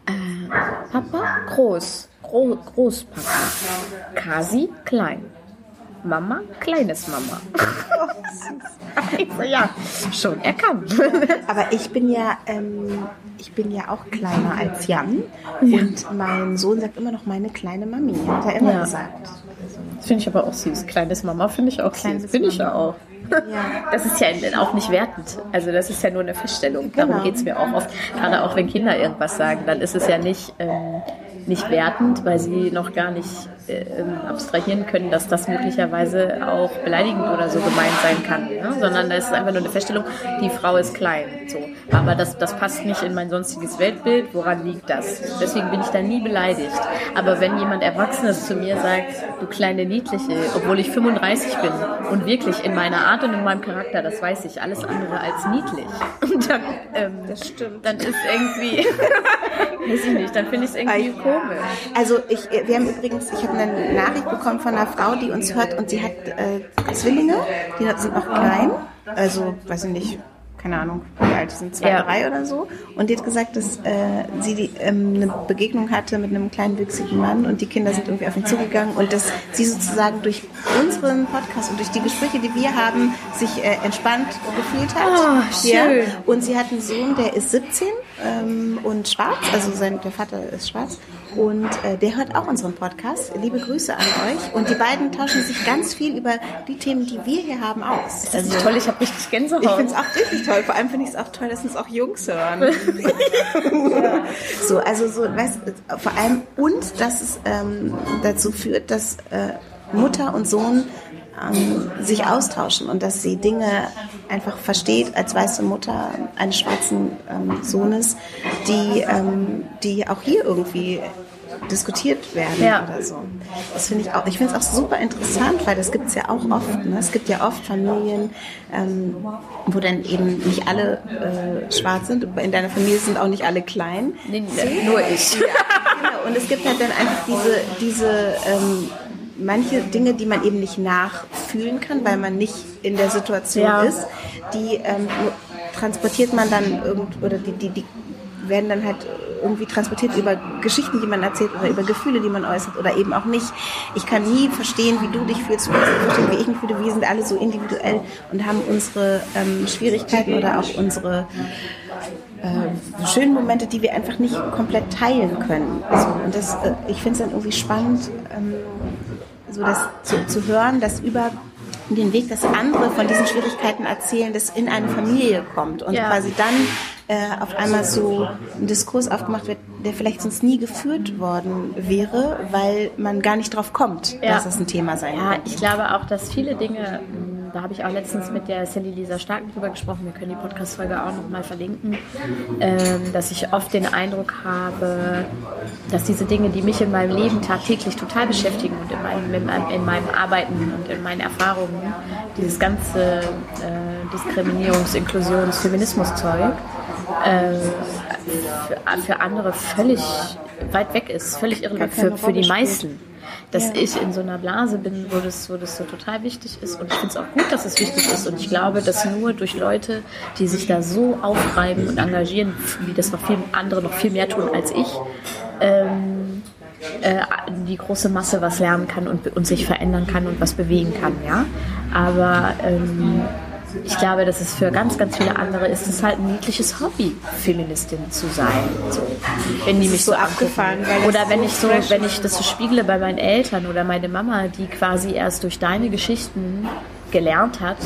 Speaker 1: äh, Papa, groß, Gro Großpapa, Kasi, klein. Mama, kleines Mama. Oh, [LAUGHS] ja, schon erkannt. [LAUGHS]
Speaker 2: Aber ich bin ja, ähm, ich bin ja auch kleiner als Jan. Ja. Und mein Sohn sagt immer noch meine kleine Mami, hat er immer ja. gesagt.
Speaker 1: Das finde ich aber auch süß. Kleines Mama finde ich auch Kleines süß. Bin ich ja auch. Ja. [LAUGHS] Das ist ja auch nicht wertend. Also das ist ja nur eine Feststellung. Darum genau. geht es mir auch oft. Gerade auch wenn Kinder irgendwas sagen, dann ist es ja nicht... Ähm, nicht wertend, weil sie noch gar nicht abstrahieren können, dass das möglicherweise auch beleidigend oder so gemeint sein kann, ne? sondern das ist einfach nur eine Feststellung, die Frau ist klein. So. Aber das, das passt nicht in mein sonstiges Weltbild. Woran liegt das? Deswegen bin ich da nie beleidigt. Aber wenn jemand Erwachsenes zu mir sagt, du kleine Niedliche, obwohl ich 35 bin und wirklich in meiner Art und in meinem Charakter, das weiß ich, alles andere als niedlich. [LAUGHS] Dann, ähm, das stimmt. dann ist irgendwie, [LAUGHS] weiß ich nicht, dann finde ich es irgendwie komisch komisch.
Speaker 2: Also ich, wir haben übrigens, ich habe eine Nachricht bekommen von einer Frau, die uns hört und sie hat äh, Zwillinge, die sind noch klein, also weiß ich nicht, keine Ahnung, wie alt sind, zwei, ja. drei oder so. Und die hat gesagt, dass äh, sie die, ähm, eine Begegnung hatte mit einem kleinen wüchsigen Mann und die Kinder sind irgendwie auf ihn zugegangen und dass sie sozusagen durch unseren Podcast und durch die Gespräche, die wir haben, sich äh, entspannt gefühlt hat.
Speaker 1: Oh, schön. Ja.
Speaker 2: Und sie hat einen Sohn, der ist 17 ähm, und schwarz, also sein, der Vater ist schwarz. Und äh, der hört auch unseren Podcast. Liebe Grüße an euch. Und die beiden tauschen sich ganz viel über die Themen, die wir hier haben, aus.
Speaker 1: Das ist also, toll, ich habe richtig Gänsehaut.
Speaker 2: Ich finde es auch richtig toll. Vor allem finde ich es auch toll, dass uns auch Jungs hören. [LAUGHS] so, also so, weißt, vor allem und dass es ähm, dazu führt, dass äh, Mutter und Sohn ähm, sich austauschen und dass sie Dinge einfach versteht als weiße Mutter eines schwarzen ähm, Sohnes, die, ähm, die auch hier irgendwie diskutiert werden ja. oder so. Das finde ich auch, ich finde es auch super interessant, weil das gibt es ja auch oft. Ne? Es gibt ja oft Familien, ähm, wo dann eben nicht alle äh, schwarz sind. In deiner Familie sind auch nicht alle klein.
Speaker 1: Nee, nur ich.
Speaker 2: Ja, genau. Und es gibt halt dann einfach diese, diese ähm, manche Dinge, die man eben nicht nachfühlen kann, weil man nicht in der Situation ja. ist, die ähm, transportiert man dann irgend oder die, die, die werden dann halt irgendwie transportiert über Geschichten, die man erzählt oder über Gefühle, die man äußert oder eben auch nicht. Ich kann nie verstehen, wie du dich fühlst, du kannst nicht verstehen, wie ich mich fühle. Wir sind alle so individuell und haben unsere ähm, Schwierigkeiten oder auch unsere äh, schönen Momente, die wir einfach nicht komplett teilen können. Also, und das, äh, ich finde es dann irgendwie spannend, ähm, so das zu, zu hören, dass über den Weg, dass andere von diesen Schwierigkeiten erzählen, das in eine Familie kommt und ja. quasi dann äh, auf einmal so ein Diskurs aufgemacht wird, der vielleicht sonst nie geführt worden wäre, weil man gar nicht drauf kommt, ja. dass das ein Thema sein
Speaker 1: Ja, ich glaube auch, dass viele Dinge da habe ich auch letztens mit der Sally Lisa Starken drüber gesprochen, wir können die Podcast-Folge auch nochmal verlinken, ähm, dass ich oft den Eindruck habe, dass diese Dinge, die mich in meinem Leben tagtäglich total beschäftigen und in meinem, in meinem, in meinem Arbeiten und in meinen Erfahrungen, dieses ganze äh, Diskriminierungs-, Inklusions-, Feminismus-Zeug, äh, für, für andere völlig weit weg ist, völlig irrelevant. Für, für die meisten dass ja. ich in so einer Blase bin, wo das, wo das so total wichtig ist. Und ich finde es auch gut, dass es wichtig ist. Und ich glaube, dass nur durch Leute, die sich da so aufreiben und engagieren, wie das noch viel andere noch viel mehr tun als ich, ähm, äh, die große Masse was lernen kann und, und sich verändern kann und was bewegen kann. Ja? Aber ähm, ich glaube, dass es für ganz, ganz viele andere ist es halt ein niedliches Hobby, Feministin zu sein. So. Wenn die mich so abgefahren, oder wenn ich so, wenn ich das so spiegle bei meinen Eltern oder meine Mama, die quasi erst durch deine Geschichten gelernt hat,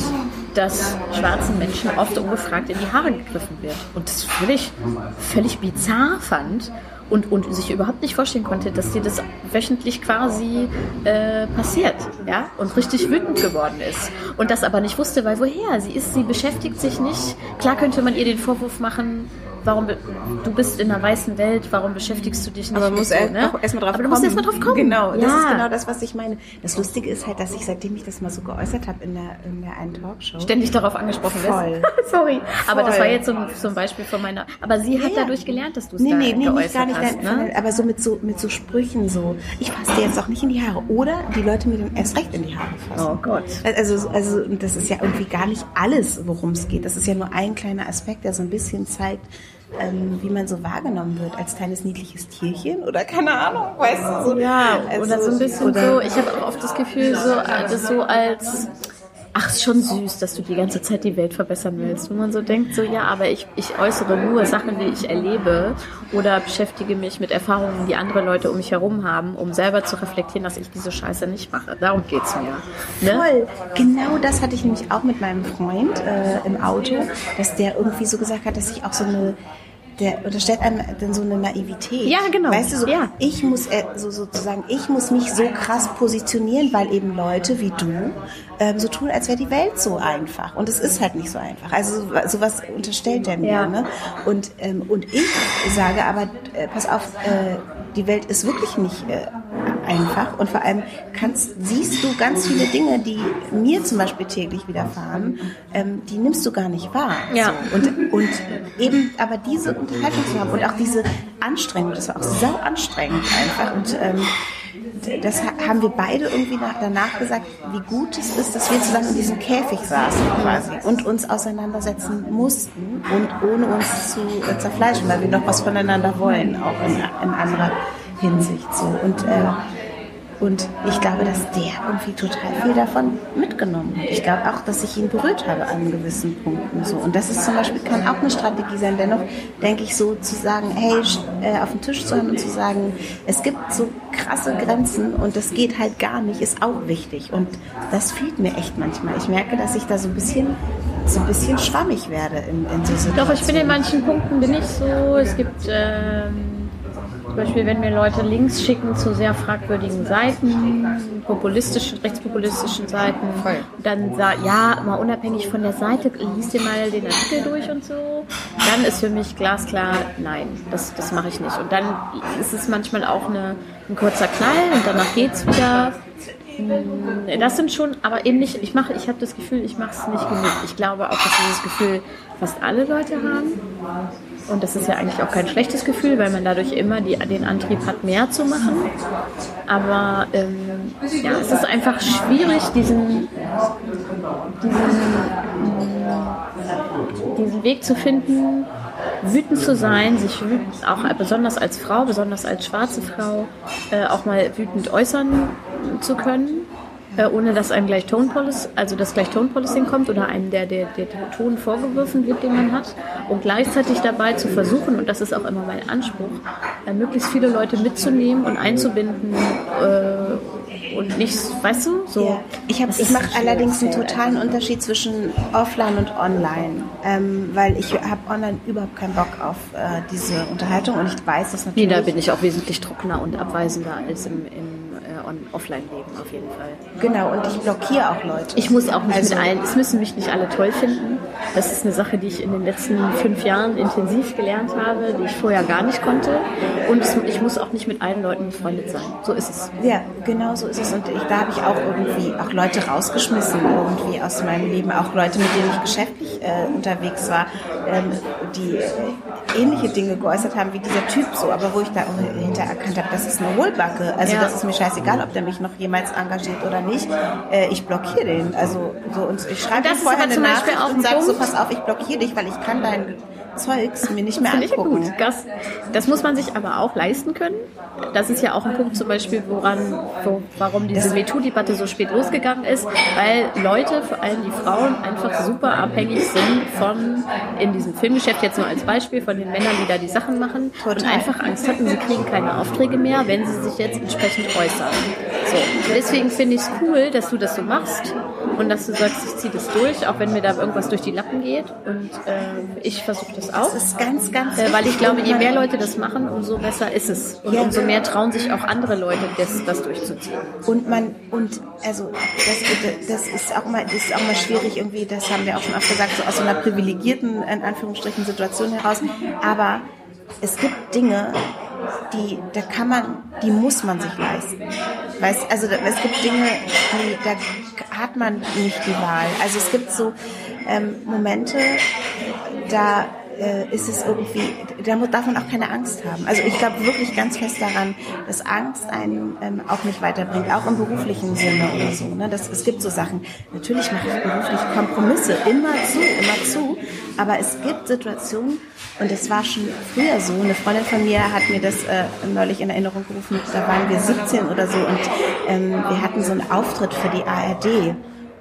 Speaker 1: dass schwarzen Menschen oft ungefragt in die Haare gegriffen wird. Und das völlig, völlig bizarr fand und, und sich überhaupt nicht vorstellen konnte, dass dir das wöchentlich quasi äh, passiert, ja, und richtig wütend geworden ist. Und das aber nicht wusste, weil woher? Sie ist, sie beschäftigt sich nicht. Klar könnte man ihr den Vorwurf machen, warum du bist in einer weißen Welt, warum beschäftigst du dich nicht?
Speaker 2: Aber man muss so, ne? erstmal drauf
Speaker 1: Aber du musst erstmal drauf kommen.
Speaker 2: Genau, das ja. ist genau das, was ich meine. Das Lustige ist halt, dass ich, seitdem ich das mal so geäußert habe in der, in der einen Talkshow,
Speaker 1: ständig darauf angesprochen
Speaker 2: Voll.
Speaker 1: wirst. [LAUGHS] Sorry. Voll. Aber das war jetzt so ein, so ein Beispiel von meiner. Aber sie hat ja, dadurch gelernt, dass du es nee, da nee, nee, geäußert gar nicht hast.
Speaker 2: Ne? aber so mit so mit so Sprüchen so, ich fasse dir jetzt auch nicht in die Haare. Oder die Leute mir dann erst recht in die Haare fassen.
Speaker 1: Oh Gott.
Speaker 2: Also, also das ist ja irgendwie gar nicht alles, worum es geht. Das ist ja nur ein kleiner Aspekt, der so ein bisschen zeigt, ähm, wie man so wahrgenommen wird als kleines niedliches Tierchen oder keine Ahnung, weißt du so.
Speaker 1: Ja, also, oder so ein bisschen so, ich habe auch oft das Gefühl, so, das so als ach, ist schon süß, dass du die ganze Zeit die Welt verbessern willst. Wo man so denkt, so ja, aber ich, ich äußere nur Sachen, die ich erlebe oder beschäftige mich mit Erfahrungen, die andere Leute um mich herum haben, um selber zu reflektieren, dass ich diese Scheiße nicht mache. Darum geht's mir.
Speaker 2: Ne? Voll. Genau das hatte ich nämlich auch mit meinem Freund äh, im Auto, dass der irgendwie so gesagt hat, dass ich auch so eine der unterstellt einem dann so eine Naivität.
Speaker 1: Ja, genau.
Speaker 2: Weißt du, so,
Speaker 1: ja.
Speaker 2: ich muss äh, so sozusagen, ich muss mich so krass positionieren, weil eben Leute wie du ähm, so tun, als wäre die Welt so einfach. Und es ist halt nicht so einfach. Also sowas unterstellt er mir. Ja. Ne? Und, ähm, und ich sage aber, äh, pass auf, äh, die Welt ist wirklich nicht äh, einfach und vor allem kannst, siehst du ganz viele Dinge, die mir zum Beispiel täglich widerfahren, ähm, die nimmst du gar nicht wahr.
Speaker 1: Ja.
Speaker 2: So. Und, und eben aber diese Unterhaltung zu haben und auch diese Anstrengung, das war auch sau anstrengend einfach und ähm, das haben wir beide irgendwie nach, danach gesagt, wie gut es ist, dass wir zusammen in diesem Käfig saßen quasi und uns auseinandersetzen mussten und ohne uns zu äh, zerfleischen, weil wir noch was voneinander wollen, auch in, in anderer Hinsicht so. Und äh, und ich glaube, dass der irgendwie total viel davon mitgenommen hat. Ich glaube auch, dass ich ihn berührt habe an gewissen Punkten. So. Und das ist zum Beispiel, kann auch eine Strategie sein. Dennoch denke ich so zu sagen, hey, äh, auf den Tisch zu hören und zu sagen, es gibt so krasse Grenzen und das geht halt gar nicht, ist auch wichtig. Und das fehlt mir echt manchmal. Ich merke, dass ich da so ein bisschen so ein bisschen schwammig werde in, in so Situationen.
Speaker 1: Doch, ich bin in manchen Punkten bin ich so. Es gibt ähm zum Beispiel, wenn mir Leute Links schicken zu sehr fragwürdigen Seiten, populistischen, rechtspopulistischen Seiten, Voll. dann sagt, ja, mal unabhängig von der Seite, liest dir mal den Artikel durch und so, dann ist für mich glasklar, nein, das, das mache ich nicht. Und dann ist es manchmal auch eine, ein kurzer Knall und danach geht es wieder. Das sind schon, aber eben nicht, ich mache, ich habe das Gefühl, ich mache es nicht genug. Ich glaube auch, dass dieses Gefühl fast alle Leute haben. Und das ist ja eigentlich auch kein schlechtes Gefühl, weil man dadurch immer die, den Antrieb hat, mehr zu machen. Aber ähm, ja, es ist einfach schwierig, diesen, diesen, diesen Weg zu finden, wütend zu sein, sich wütend, auch besonders als Frau, besonders als schwarze Frau, äh, auch mal wütend äußern zu können äh, ohne dass einem gleich also dass gleich Tone Policing kommt oder einem der, der, der, der Ton vorgeworfen wird, den man hat und gleichzeitig dabei zu versuchen, und das ist auch immer mein Anspruch, äh, möglichst viele Leute mitzunehmen und einzubinden äh, und nicht, weißt du, so. Ja.
Speaker 2: Ich, ich mache allerdings einen totalen Unterschied zwischen Offline und Online, ähm, weil ich habe online überhaupt keinen Bock auf äh, diese Unterhaltung und ich weiß das natürlich.
Speaker 1: Nee, da bin ich auch wesentlich trockener und abweisender als im, im on Offline-Leben auf jeden Fall.
Speaker 2: Genau, und ich blockiere auch Leute.
Speaker 1: Ich muss auch nicht also, mit allen, es müssen mich nicht alle toll finden. Das ist eine Sache, die ich in den letzten fünf Jahren intensiv gelernt habe, die ich vorher gar nicht konnte. Und es, ich muss auch nicht mit allen Leuten befreundet sein. So ist es.
Speaker 2: Ja, genau so ist es. Und ich, da habe ich auch irgendwie auch Leute rausgeschmissen, irgendwie aus meinem Leben. Auch Leute, mit denen ich geschäftlich äh, unterwegs war, ähm, die ähnliche Dinge geäußert haben wie dieser Typ so, aber wo ich da hinterher erkannt habe, das ist eine Hohlbacke. Also ja. das ist mir scheißegal, ob der mich noch jemals engagiert oder nicht. Äh, ich blockiere den. Also so und ich schreibe
Speaker 1: vorher eine Nachricht
Speaker 2: und sage so, pass auf, ich blockiere dich, weil ich kann deinen Zeugs mir nicht mehr angucken.
Speaker 1: Gut. Das, das muss man sich aber auch leisten können. Das ist ja auch ein Punkt zum Beispiel, woran, wo, warum diese MeToo-Debatte so spät losgegangen ist, weil Leute, vor allem die Frauen, einfach super abhängig sind von, in diesem Filmgeschäft jetzt nur als Beispiel, von den Männern, die da die Sachen machen Total. und einfach Angst hatten, sie kriegen keine Aufträge mehr, wenn sie sich jetzt entsprechend äußern. So. Deswegen finde ich es cool, dass du das so machst und dass du sagst, ich ziehe das durch, auch wenn mir da irgendwas durch die Lappen geht. Und äh, ich versuche das auch.
Speaker 2: Das ist ganz, ganz
Speaker 1: äh, Weil ich glaube, je mehr Leute das machen, umso besser ist es. Und ja. umso mehr trauen sich auch andere Leute, das, das durchzuziehen.
Speaker 2: Und man, und also das, das ist auch mal, ist auch mal schwierig irgendwie, das haben wir auch schon oft gesagt, so aus so einer privilegierten, in Anführungsstrichen, Situation heraus. Aber es gibt Dinge, die, da kann man, die muss man sich leisten. Weißt, also es gibt Dinge, die, da hat man nicht die Wahl. Also es gibt so ähm, Momente, da äh, ist es irgendwie, da darf man auch keine Angst haben. Also ich glaube wirklich ganz fest daran, dass Angst einen ähm, auch nicht weiterbringt, auch im beruflichen Sinne oder so. Ne? Das, es gibt so Sachen. Natürlich mache ich beruflich Kompromisse, immer zu, immer zu. Aber es gibt Situationen, und das war schon früher so. Eine Freundin von mir hat mir das äh, neulich in Erinnerung gerufen. Da waren wir 17 oder so und ähm, wir hatten so einen Auftritt für die ARD.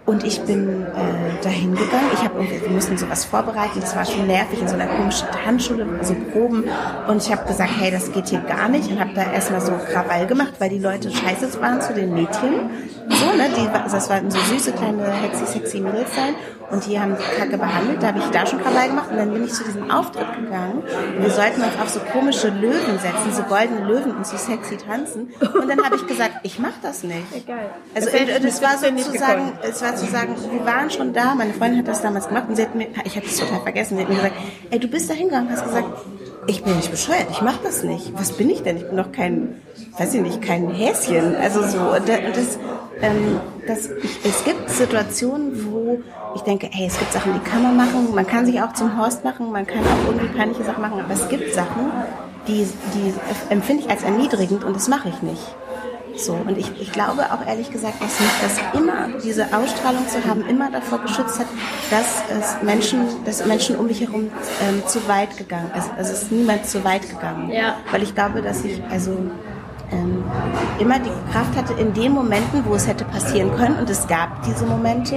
Speaker 2: Und ich bin äh, dahin gegangen. Ich habe wir mussten sowas vorbereiten. Das war schon nervig in so einer komischen Handschule, so Proben. Und ich habe gesagt, hey, das geht hier gar nicht. Und habe da erstmal so Krawall gemacht, weil die Leute scheiße waren zu den Mädchen. So, ne? Die, das waren so süße kleine hexy, sexy Mädels sein und die haben die Kacke behandelt. Da habe ich da schon Krawall gemacht und dann bin ich zu diesem Auftritt gegangen. Und wir sollten uns auf so komische Löwen setzen, so goldene Löwen und so sexy tanzen. Und dann habe ich gesagt, ich mache das nicht.
Speaker 1: Geil.
Speaker 2: Also das, das, das war sozusagen, es war zu sagen, wir waren schon da. Meine Freundin hat das damals gemacht und sie hat mir, ich hatte es total vergessen, sie hat mir gesagt, ey, du bist da hingegangen, hast gesagt, ich bin nicht bescheuert, ich mache das nicht. Was bin ich denn? Ich bin doch kein, weiß ich nicht, kein Häschen. Also so, das, ähm, das, ich, es gibt Situationen, wo ich denke, hey, es gibt Sachen, die kann man machen. Man kann sich auch zum Horst machen, man kann auch irgendwie peinliche Sachen machen, aber es gibt Sachen, die, die empfinde ich als erniedrigend und das mache ich nicht. So, und ich, ich glaube auch ehrlich gesagt, dass mich das immer, diese Ausstrahlung zu haben, immer davor geschützt hat, dass es Menschen, dass Menschen um mich herum ähm, zu weit gegangen ist. Also es ist niemand zu weit gegangen.
Speaker 1: Ja.
Speaker 2: Weil ich glaube, dass ich, also ähm, immer die Kraft hatte in den Momenten, wo es hätte passieren können, und es gab diese Momente,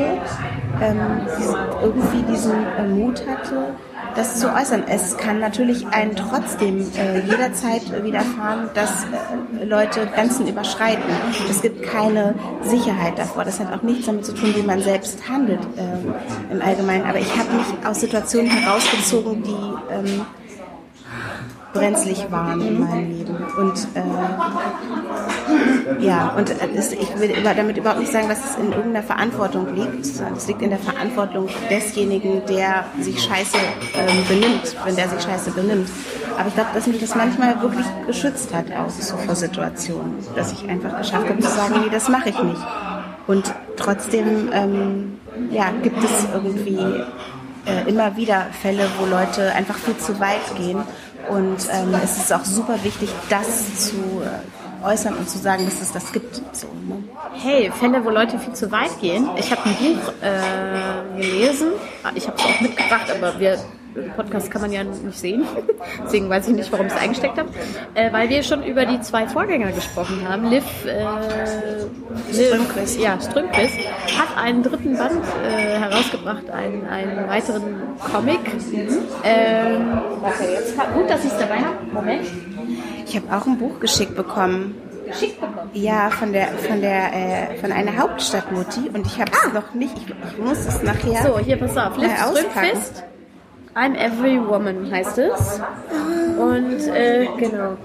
Speaker 2: ähm, die irgendwie diesen äh, Mut hatte, das zu äußern. Es kann natürlich einen trotzdem äh, jederzeit widerfahren, dass äh, Leute Grenzen überschreiten. Es gibt keine Sicherheit davor. Das hat auch nichts damit zu tun, wie man selbst handelt äh, im Allgemeinen. Aber ich habe mich aus Situationen herausgezogen, die ähm, brenzlig waren in meinem Leben. Und äh, ja, und es, ich will damit überhaupt nicht sagen, dass es in irgendeiner Verantwortung liegt, es liegt in der Verantwortung desjenigen, der sich scheiße ähm, benimmt, wenn der sich scheiße benimmt. Aber ich glaube, dass mich das manchmal wirklich geschützt hat, auch so vor Situationen, dass ich einfach geschafft habe zu sagen, nee, das mache ich nicht. Und trotzdem ähm, ja, gibt es irgendwie äh, immer wieder Fälle, wo Leute einfach viel zu weit gehen und ähm, es ist auch super wichtig, das zu äh, äußern und zu sagen, dass es das gibt. So, ne?
Speaker 1: Hey, Fälle, wo Leute viel zu weit gehen. Ich habe ein Buch äh, gelesen. Ich habe es auch mitgebracht, aber wir Podcast kann man ja nicht sehen. [LAUGHS] Deswegen weiß ich nicht, warum ich es eingesteckt habe. Äh, weil wir schon über die zwei Vorgänger gesprochen haben. Liv, äh,
Speaker 2: Liv Strömquist.
Speaker 1: Ja, Strömquist hat einen dritten Band äh, herausgebracht, einen, einen weiteren Comic. Mhm. Ähm, jetzt gut, dass ich es dabei habe. Moment.
Speaker 2: Ich habe auch ein Buch geschickt bekommen.
Speaker 1: Geschickt bekommen?
Speaker 2: Ja, von der von der äh, von einer Hauptstadtmutti und ich habe es ah. noch nicht. Ich, ich, muss es nachher.
Speaker 1: So, hier pass auf. Liv äh, Strömquist I'm Every Woman heißt es. Und äh, genau.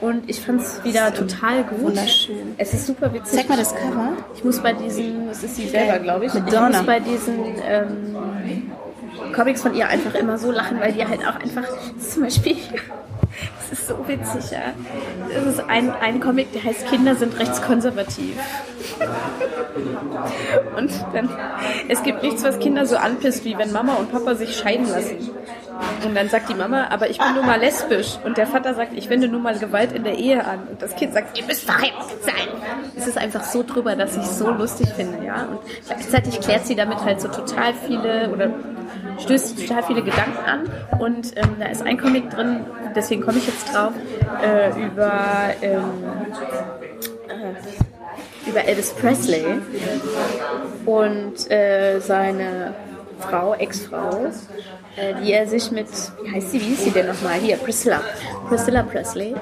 Speaker 1: Und ich fand es wieder total gut.
Speaker 2: Wunderschön.
Speaker 1: Es ist super witzig.
Speaker 2: Zeig mal das Cover.
Speaker 1: Ich muss bei diesen, das ist sie selber, glaube ich.
Speaker 2: Madonna.
Speaker 1: Ich muss bei diesen ähm, Comics von ihr einfach immer so lachen, weil die halt auch einfach zum Beispiel ist so witzig, ja. Das ist ein, ein Comic, der heißt Kinder sind rechtskonservativ. Und dann, es gibt nichts, was Kinder so anpisst, wie wenn Mama und Papa sich scheiden lassen. Und dann sagt die Mama, aber ich bin nun mal lesbisch. Und der Vater sagt, ich wende nun mal Gewalt in der Ehe an. Und das Kind sagt, ihr müsst verheiratet sein. Es ist einfach so drüber, dass ich es so lustig finde, ja. Und gleichzeitig klärt sie damit halt so total viele oder stößt total viele Gedanken an. Und ähm, da ist ein Comic drin, deswegen komme ich jetzt drauf, äh, über ähm, äh, über Elvis Presley und äh, seine Frau, Ex-Frau, äh, die er sich mit, wie heißt sie, wie hieß sie denn nochmal? Hier, Priscilla. Priscilla Presley,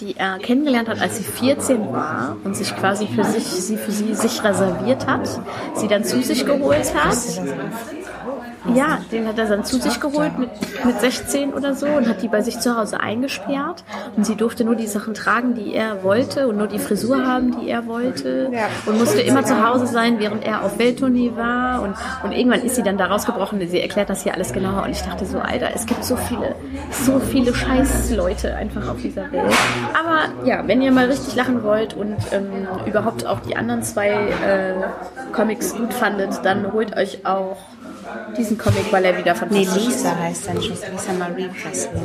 Speaker 1: die er kennengelernt hat, als sie 14 war und sich quasi für sich, sie für sie sich reserviert hat, sie dann zu sich geholt hat. Ja, den hat er dann zu sich geholt mit, mit 16 oder so und hat die bei sich zu Hause eingesperrt. Und sie durfte nur die Sachen tragen, die er wollte und nur die Frisur haben, die er wollte. Und musste immer zu Hause sein, während er auf Welttournee war. Und, und irgendwann ist sie dann da rausgebrochen. Sie erklärt das hier alles genauer. Und ich dachte so, Alter, es gibt so viele, so viele Scheißleute einfach auf dieser Welt. Aber ja, wenn ihr mal richtig lachen wollt und ähm, überhaupt auch die anderen zwei äh, Comics gut fandet, dann holt euch auch diesen Comic, weil er wieder fantastisch
Speaker 2: nee, Lisa heißt seine Schwester, Lisa Marie Presley.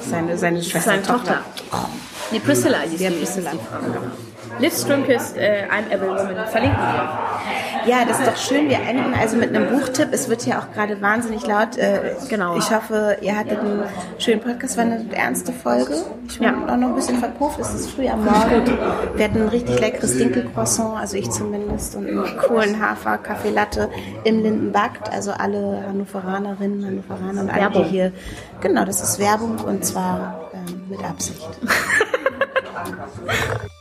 Speaker 2: Seine, seine Schwester.
Speaker 1: Seine Tochter. Tochter. Nee, Priscilla hieß
Speaker 2: ja, Priscilla.
Speaker 1: Liv Strömquist, äh, I'm Every Woman, verlinken wir.
Speaker 2: Ja, das ist doch schön. Wir enden also mit einem Buchtipp. Es wird ja auch gerade wahnsinnig laut. Äh, genau. Ich hoffe, ihr hattet einen schönen Podcast. War eine ernste Folge. Ich bin ja. auch noch ein bisschen verpufft. Es ist früh am Morgen. Wir hatten ein richtig leckeres Dinkelcroissant, also ich zumindest, und einen coolen Hafer, Kaffee Latte im Lindenbackt. Also alle Hannoveranerinnen, Hannoveraner und alle, die hier. Genau, das ist Werbung und zwar ähm, mit Absicht. [LAUGHS]